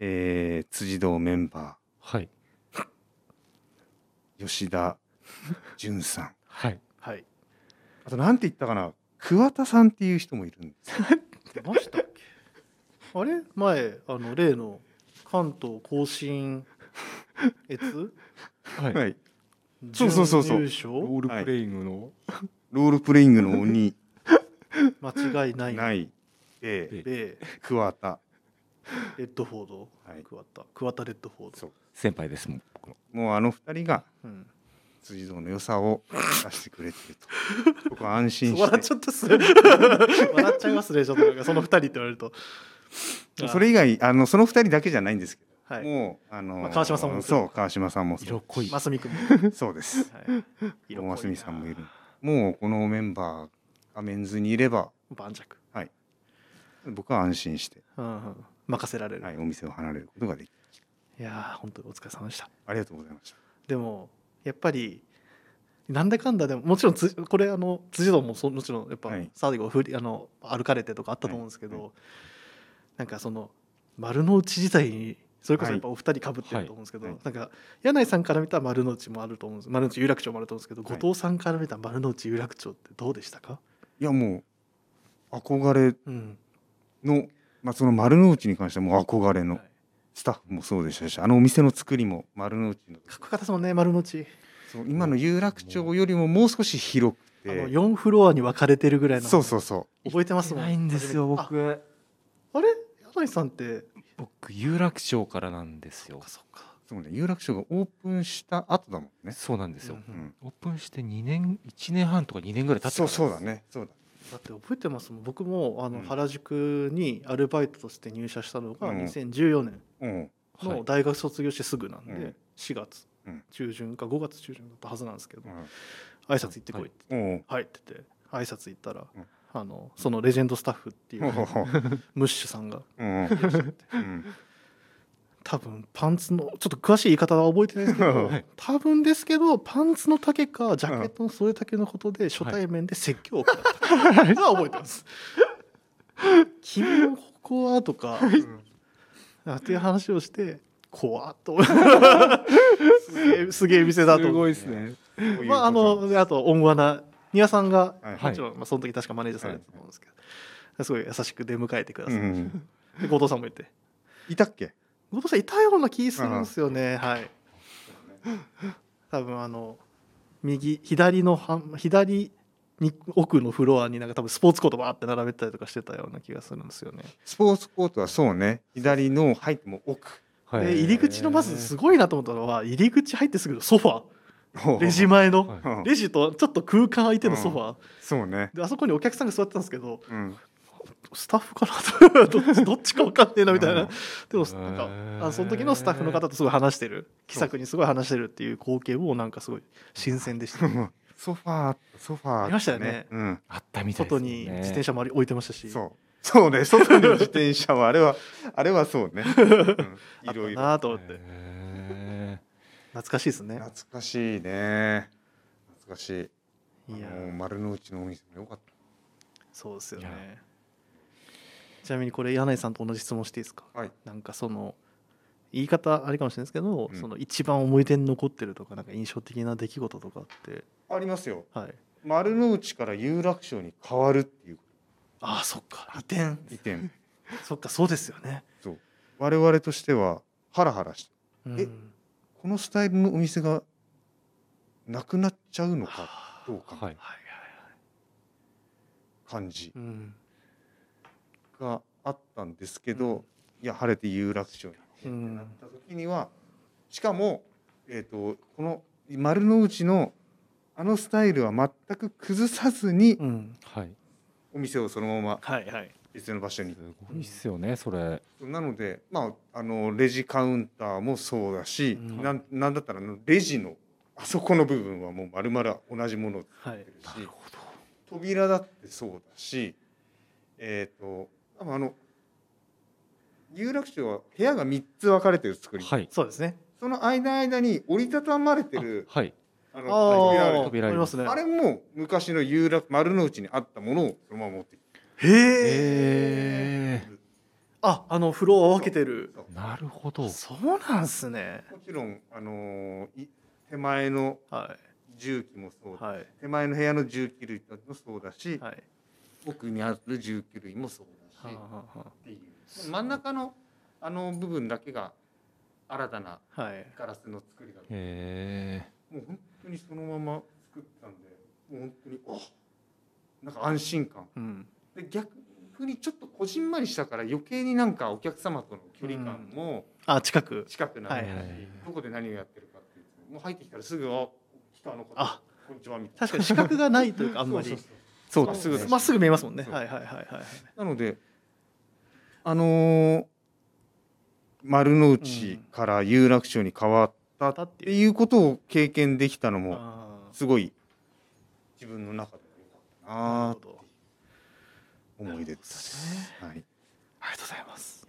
えー辻堂メンバはい。ー 吉田淳さん。はい。はい。あとなんて言ったかな桑田さんっていう人もいるんですよ。出ましたっけ？あれ？前あの例の関東甲信越？はい。はい。そうそうそうそう。準優勝ロールプレイングのロールプレイングの鬼。間違いない。ない。ででで桑田。レッドフォード。はい。桑田。桑田レッドフォード。そう。先輩ですもん。もうあの二人がうん。辻堂の良さを出してくれてると。僕は安心笑っしちゃったっすね。笑っちゃいますねちょっとなんかその二人って言われると。てそれ以外あのその二人だけじゃないんですけど、はい。もうあの、まあ川島さんもそう川島さんもそう。色濃い。マスミ君も。そうです。はい。大増美さんもいるもうこのメンバーがメンズにいれば盤石。僕は安心して、うんうん。任せられる、、はいい、お店を離れることができる。やー本当にお疲れ様でした。ありがとうございました。でもやっぱりなんだかんだでももちろんつこれあの辻堂もそもちろんやっぱ、はい。最後ふりあの歩かれてとかあったと思うんですけど、はい。なんかその丸の内自体にそれこそやっぱお二人かぶってると思うんですけど、はい。はい。なんか柳井さんから見た丸の内もあると思うんです丸の内有楽町もあると思うんですけど、はい。後藤さんから見た丸の内有楽町ってどうでしたか、いやもう憧れうん。の、まあ、その丸の内に関してはもう憧れのはい。スタッフもそうでしたしあのお店の作りも丸の内の。かっこよかったですもんね丸の内、そう今の有楽町よりももう少し広くあのて4フロアに分かれてるぐらいの。そうそうそ覚えてますもん。ないんですよあ僕あれ？柳井さんって僕有楽町からなんですよ。そっかうそうね有楽町がオープンした後だもんね。そうなんですよ、うんうん。オープンして2年1年半とか2年ぐらい経ってそうそうだね。ねそうだだって覚えてますもん。僕もあのうん。原宿にアルバイトとして入社したのがうん。2014年うん。の大学卒業してすぐなんで、うん。4月うん。中旬か5月中旬だったはずなんですけど、うん。挨拶行ってこいって。う。ん「はい」って言って挨拶行ったら、うんあのそのレジェンドスタッフっていうムッシュさんがうんうん。多分パンツのちょっと詳しい言い方は覚えてないですけど、はい。多分ですけどパンツの丈かジャケットの袖丈のことで初対面で説教を行ったのは覚えてます。君のここはとか、あっていう話をして怖っと。すげえすげえ店だとすごいですね。まああのであと温和な庭さんがはい。もちろん、まあ、その時確かマネージャーされてたと思うんですけど、すごい優しく出迎えてくだうさって、んで後藤さんもいて。いたっけ？後藤さんいたような気するんですよね。はい。多分あの右左の半左に奥のフロアになんか多分スポーツコートバーって並べてたりとかしてたような気がするんですよね。スポーツコートはそうね。左の入っても奥。で入り口のまずすごいなと思ったのは入り口入ってすぐのソファほうレジ前の？はい。うん。レジとちょっと空間空いてるソファそうね。であそこにお客さんが座ってたんですけどうん。スタッフかなとどっち どっちか分かんねえなみたいな、うん。でもなんかあその時のスタッフの方とすごい話してる。気さくにすごい話してるっていう光景もなんかすごい新鮮でした、ソファーソファーありましたよね。うん。あったみたいです外に自転車もあり置いてましたし。そう。そうね。外の自転車はあれはあれはそうね。うん。いろいろなと思って。へ懐かしいですね。懐かしいね。懐かしい。いやあの丸の内のお店もよかった。そうですよね。ちなみにこれ柳井さんと同じ質問していいですか？はい。なんかその言い方あれかもしれないですけど、うん。その一番思い出に残ってるとかなんか印象的な出来事とかって？ありますよ。はい。丸の内から有楽町に変わるっていう。ああそっか。移転。移転。そっかそうですよね、そう。我々としてはハラハラして。うん、えこのスタイルのお店がなくなっちゃうのかどうか。感じ。うん。があったんですけど、いや晴れて有楽町にうん。なった時にはしかも、えー、とこの丸の内のあのスタイルは全く崩さずにお店をそのまま別の場所に。すごいっすよねそれ。なので、まあ、あのレジカウンターもそうだし、うん。なんなんだったらあのレジのあそこの部分はもう丸々同じもの。をはい。作ってるし、扉だってそうだしえっ、と多分あの有楽町は部屋が3つ分かれてる作り、はい。そうですね。その間間に折りたたまれてるはい。ああの扉あるあ扉ありますありますね。あれも昔の有楽丸の内にあったものをそのまま持ってきてへええああのフロアを分けてる。なるほど。そうなんすね。もちろん、あのーい手前のは重機もそうはい。手前の部屋の重機類もそうだし、はい。奥にある重機類もそうだし、はあはっていう。真ん中のあの部分だけが新たなあはい。ガラスの作りだとへもう本当にそのまま作ったんでもう本当にあなんか安心感。うんで逆にちょっとこじんまりしたから余計になんかお客様との距離感もあ近く？近くなるし、はいはいどこで何をやってるかっていうもう入ってきたらすぐ「あ来たあの方あこんにちは」みたいな。確かに視覚がないというかあんまり。そうそうそうそう。まっすまっすぐ見えますもんね。はいはいはいはいなのであのー丸の内から有楽町に変わっただっってていういうことを経験できたのもすごい自分の中で良かったななあるほど思い出です。はい、ありがとうございます。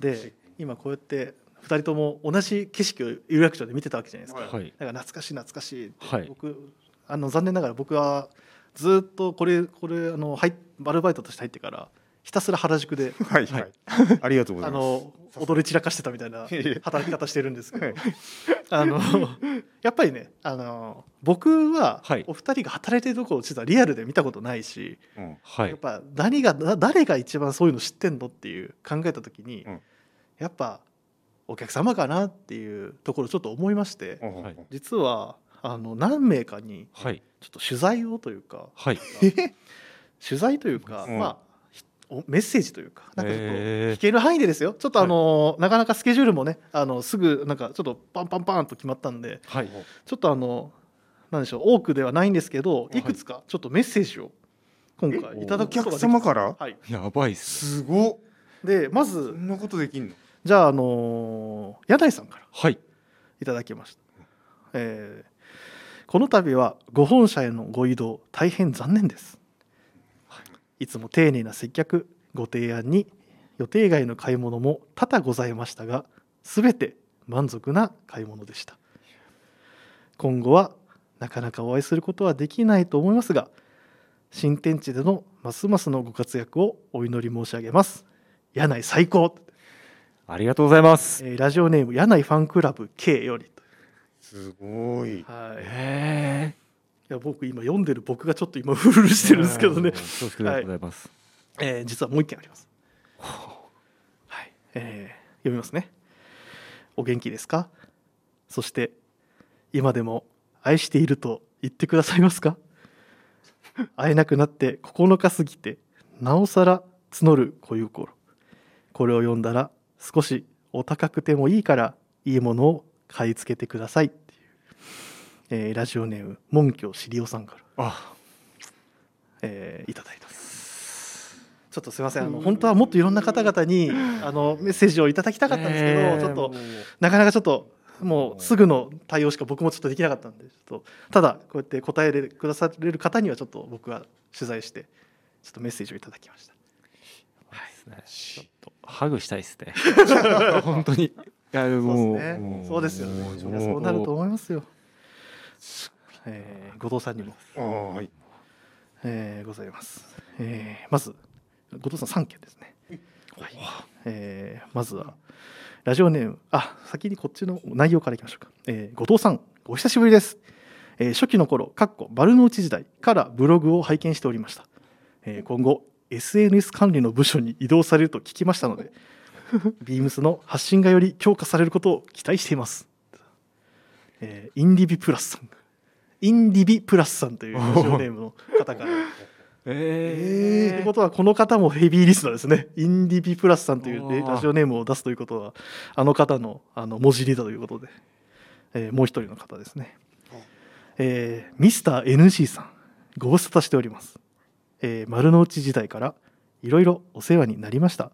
で今こうやって2人とも同じ景色を有楽町で見てたわけじゃないですか。はい。から懐かしい懐かしいって、はい。僕あの残念ながら僕はずっとこれこれあの入っアルバイトとして入ってからひたすら原宿で。はい、はい、ありがとうござあいます。の踊り散らかしてたみたいな 働き方してるんですけど。はい。あのやっぱりねあの僕ははい。お二人が働いてるところを実はリアルで見たことないし、うん。はい。やっぱ何がだ誰が一番そういうの知ってんのっていう考えた時に、うん。やっぱお客様かなっていうところをちょっと思いまして、うん。はい。実はあの何名かにはい。ちょっと取材をというかはい。取材というか、うん。まあメッセージというかなんかちょっと聞ける範囲でですよ。ちょっとあの、なかなかスケジュールもねあのすぐなんかちょっとパンパンパンと決まったんではい。ちょっとあのなんでしょう多くではないんですけどい。くつかちょっとメッセージを今回いただお客くことができ様から？はい、やばいっす。すごっ。でまそずんなことできんの？じゃあ、あのー柳井さんからはい。いただきました、えーこの度はご本社へのご移動大変残念です、い、つも丁寧な接客ご提案に予定外の買い物も多々ございましたが全て満足な買い物でした。今後はなかなかお会いすることはできないと思いますが新天地でのますますのご活躍をお祈り申し上げます。柳井最高。ありがとうございます。えーラジオネーム柳井ファンクラブ K よりすごい。はい、いへや僕今読んでる僕がちょっと今フルフルしてるんですけどね、恐縮でございます。えー実はもう一件あります。はい、えー読みますね。お元気ですか？そして今でも愛していると言ってくださいますか？会えなくなって9日過ぎてなおさら募る恋心。これを読んだら少しお高くてもいいからいいものを買い付けてくださいえーラジオネーム門居しりおさんから、あ。えーいただいてちょっとすいませんあの本当はもっといろんな方々にあのメッセージをいただきたかったんですけど、え。ーちょっとなかなかちょっともうすぐの対応しか僕もちょっとできなかったんでちょっとただこうやって答えてくだされる方にはちょっと僕が取材してちょっとメッセージをいただきました。ですね。ちょっとハグしたいですね。本当に。いやもうそうですね。そうですよね。そうなると思いますよ、えー後藤さんにも、はい。えーございます、えーまず後藤さん3件ですね、はい。えーまずはラジオネームあ先にこっちの内容からいきましょうか、えー後藤さんお久しぶりです、えー初期の頃かっこ丸の内時代からブログを拝見しておりました、えー今後 SNS 管理の部署に移動されると聞きましたので ビームスの発信がより強化されることを期待しています、えーインディビプラスさん。インディビプラスさんというラジオネームの方から。えということはこの方もヘビーリスナーですね。インディビプラスさんというラジオネームを出すということはあの方のあの文字入りだということで、えーもう一人の方ですね、えーミスター NG さんご無沙汰しております、えー丸の内時代からいろいろお世話になりました、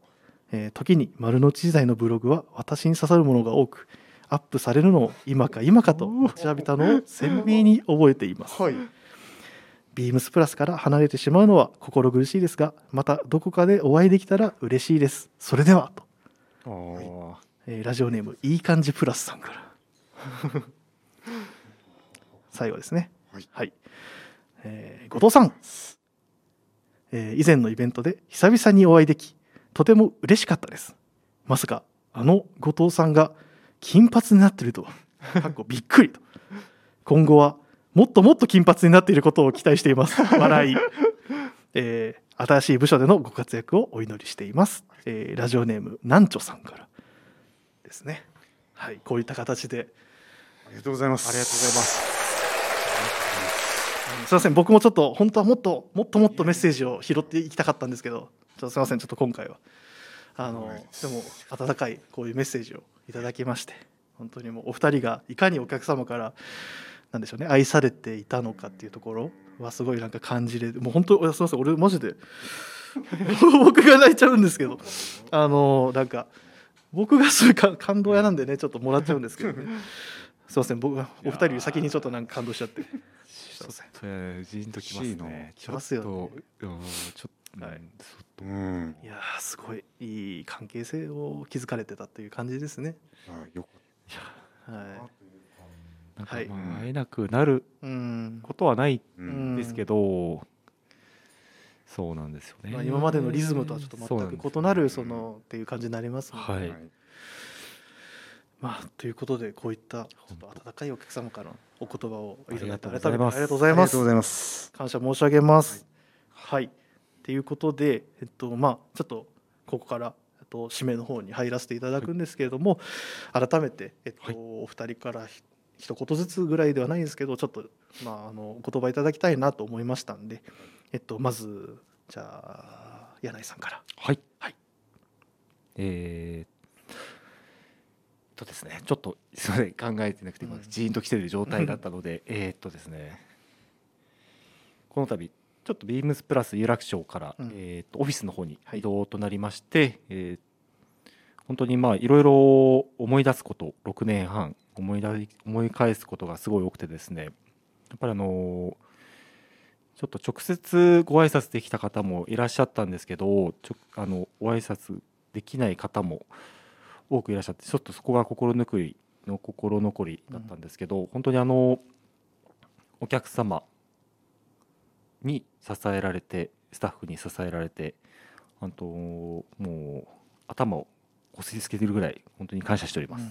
えー時に丸の内時代のブログは私に刺さるものが多くアップされるのを今か今かと調べたのを鮮明に覚えています。はい。ビームスプラスから離れてしまうのは心苦しいですがまたどこかでお会いできたら嬉しいです。それではと、あー。えーラジオネームいい感じプラスさんから。最後ですね。はい。えー後藤さん、えー以前のイベントで久々にお会いできとても嬉しかったです。まさかあの後藤さんが金髪になっていると。はかっこびっくりと。今後はもっともっと金髪になっていることを期待しています。笑い、えー新しい部署でのご活躍をお祈りしています、えーラジオネームなんちょさんから。ですね。はいこういった形で。ありがとうございます。ありがとうございます。すいません僕もちょっと本当はもっともっともっとメッセージを拾っていきたかったんですけど。ちょっとすいませんちょっと今回は。あのはいでも温かいこういうメッセージをいただきまして本当にもうお二人がいかにお客様からなんでしょうね愛されていたのかっていうところはすごいなんか感じれるもう本当すいません俺マジで 僕が泣いちゃうんですけどあのなんか僕がすごいか感動屋なんでねちょっともらっちゃうんですけどね。すいません僕がお二人より先にちょっとなんか感動しちゃって。すいませんジーンときますね。きますよね。ちょっとうんちょっと、はいうんいやーすごいいい関係性を築かれてたっていう感じですね。はいよかっはなんかはいまあ会えなくなるい。うん。ことはないんんですけど、そうなんですよね、まあ今までのリズムとはちょっと全く異なるそのっていう感じになりますもんね。はいまあということでこういったちょっと温かいお客様からのお言葉をいただいてありがとうございます改めてありがとうございますありがとうご。ざいます感謝申し上げます。はい。っていうことで、えっとまあちょっとここからえっと締めの方に入らせていただくんですけれども、改めてえっと、はい。お二人からひ一言ずつぐらいではないんですけど、ちょっとまああのお言葉いただきたいなと思いましたんで、えっとまずじゃあ柳井さんから。はい、はい。えーっとですねちょっとすみません考えてなくて今うん。ジーンときてる状態だったので、えーっとですねこの度ちょっとビームスプラス有楽町から、うん。えーっとオフィスの方にはい。移動となりまして、えー本当にまあいろいろ思い出すこと6年半思い出思い返すことがすごい多くてですねやっぱりあのちょっと直接ご挨拶できた方もいらっしゃったんですけどちょあのお挨拶できない方も多くいらっしゃってちょっとそこが心残りの心残りだったんですけど、本当にあのお客様に支えられてスタッフに支えられてあともう頭をこすりつけてるぐらい本当に感謝しております。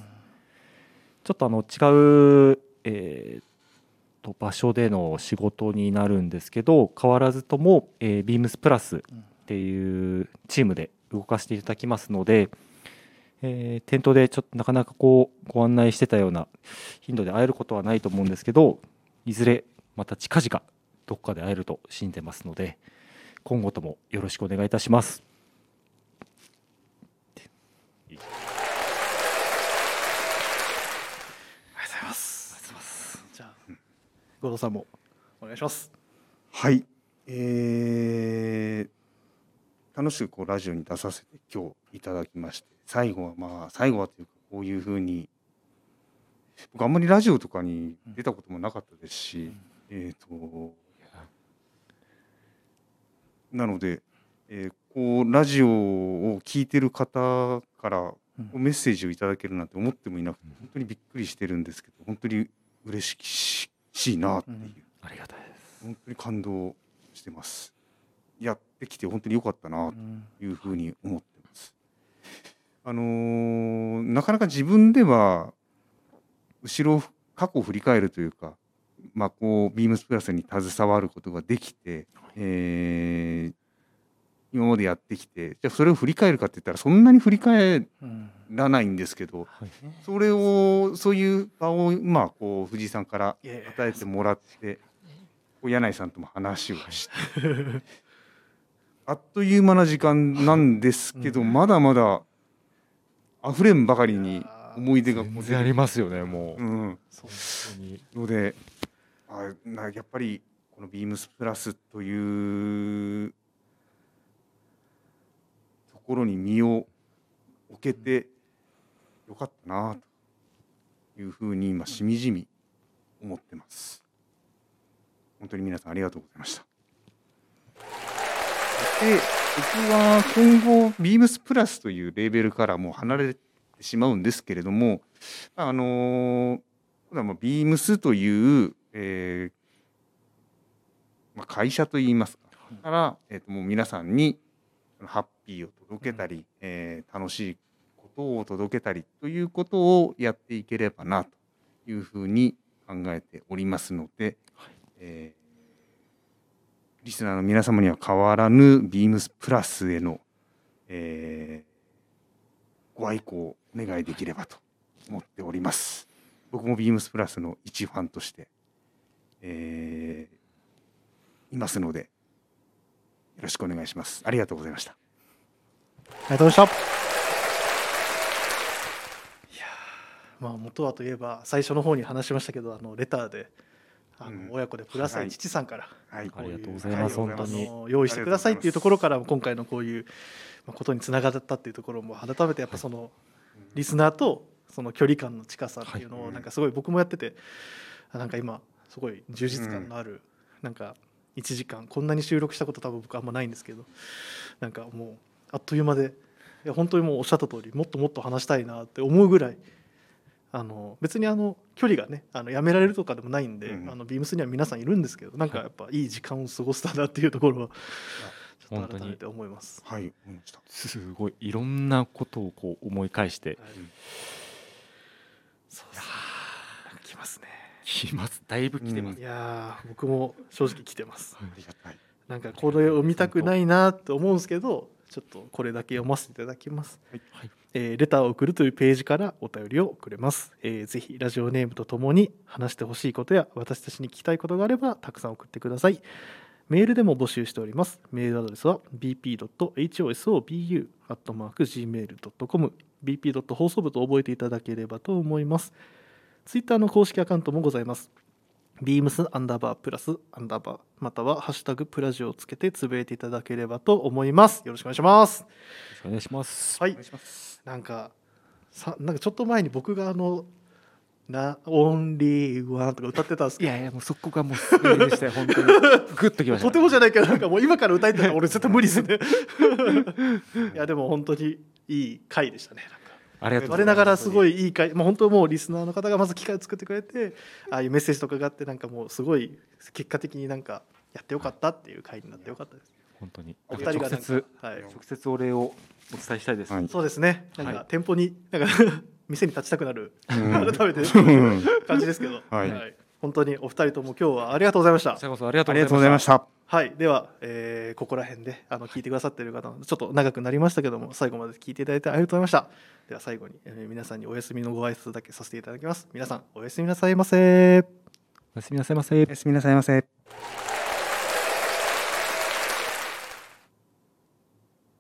ちょっとあの違う、えーと場所での仕事になるんですけど変わらずとも、えー、ビームスプラスっていうチームで動かしていただきますので、えー店頭でちょっとなかなかこうご案内してたような頻度で会えることはないと思うんですけどいずれまた近々どこかで会えると信じてますので今後ともよろしくお願いいたします。ありがとうございます。じゃあ後藤さんもお願いします。はいえー楽しくこうラジオに出させて今日いただきまして最後はまあ最後はというかこういうふうに僕あんまりラジオとかに出たこともなかったですし、えっ、となので、えーこうラジオを聞いてる方からうん。メッセージをいただけるなんて思ってもいなくて本当にびっくりしてるんですけど本当に嬉ししいなっていう、うん。ありがたいです。本当に感動してます。やってきて本当に良かったなうんというふうに思ってます。あのーなかなか自分では後ろ過去を振り返るというかまあこうビームスプラスに携わることができて、えー今までやってきてじゃあそれを振り返るかって言ったらそんなに振り返うんらないんですけどはい。それをそういう場をまあこう藤井さんから与えてもらってこう柳井さんとも話をしてあっという間な時間なんですけど、うんまだまだ溢れんばかりに思い出が全然ありますよねもう。うん、のであなやっぱりこのビームスプラスというところに身を置けてよかったなというふうに今しみじみ思ってます。本当に皆さんありがとうございました。で僕は今後ビームスプラスというレーベルからもう離れてしまうんですけれどもあのただまあビームスという、えーまあ、会社といいますか。から、えー、ともう皆さんにハッピーを届けたり、えー楽しいことを届けたりということをやっていければなというふうに考えておりますので、えーリスナーの皆様には変わらぬビームスプラスへの、えーご愛顧をお願いできればと思っております。僕もビームスプラスの一ファンとして、えーいますので、よろしくお願いします。ありがとうございました。ありがとうございました。いやーまあ元はといえば最初の方に話しましたけどあのレターであの、うん親子でプラスはい父さんから、はい。ありがとうごこざいますうう本当にあの用意してくださいっていうところから今回のこういうまあことにつながったっていうところも改めてやっぱそのリスナーとその距離感の近さっていうのはいをなんかすごい僕もやっててあなんか今すごい充実感のあるなんか1時間こんなに収録したこと多分僕あんまないんですけどなんかもうあっという間でいや本当にもうおっしゃった通りもっともっと話したいなって思うぐらいあの別にあの距離がねあのやめられるとかでもないんで、うんあのビームスには皆さんいるんですけどなんかやっぱいい時間を過ごせたなっていうところはちょっと改めて思います。はい、思いました。すごいいろんなことをこう思い返してはいそうです来ますね。きます。だいぶ来てます、いやー僕も正直来てます。ありがたい。なんかこれを読みたくないなって思うんですけどちょっとこれだけ読ませていただきます、はい。はい。えーレターを送るというページからお便りをくれます、えーぜひラジオネームとともに話してほしいことや私たちに聞きたいことがあればたくさん送ってください。メールでも募集しております。メールアドレスは bp.hosobu.gmail.com bp. 放送部と覚えていただければと思いますツイッターの公式アカウントもございますビームスアンダーバープラスアンダーバーまたはハッシュタグプラジオをつけてつぶやいていただければと思います。よろしくお願いします。よろしくお願いしますはいい。なんかさなんかちょっと前に僕があのなオンリーワンとか歌ってたんですけど。いやいやもうそこがもうすごいでしたよ本当に グッときましたとてもじゃないけどなんかもう今から歌いたい俺絶対無理ですね いやでも本当にいい回でしたねありがとうござ我います。ながらすごいいい回、まあ、本当もうリスナーの方がまず機会を作ってくれてああいうメッセージとかがあってなんかもうすごい結果的になんかやってよかったっていう回になってよかったです。本当に。お二人が直接はい、直接お礼をお伝えしたいです、はいそうですね。なんかはい店舗になんか 店に立ちたくなる。うん。改めてう ん感じですけど、はい本当にお二人とも今日はありがとうございました。こちらこそありがとあうございました。はい、では、えーここら辺であの聞いてくださっている方ちょっと長くなりましたけども最後まで聞いていただいてありがとうございました。では最後に、えー皆さんにお休みのご挨拶だけさせていただきます。皆さんおやすみなさいませ。たおやすみなさいませ。おやすみなさいませ。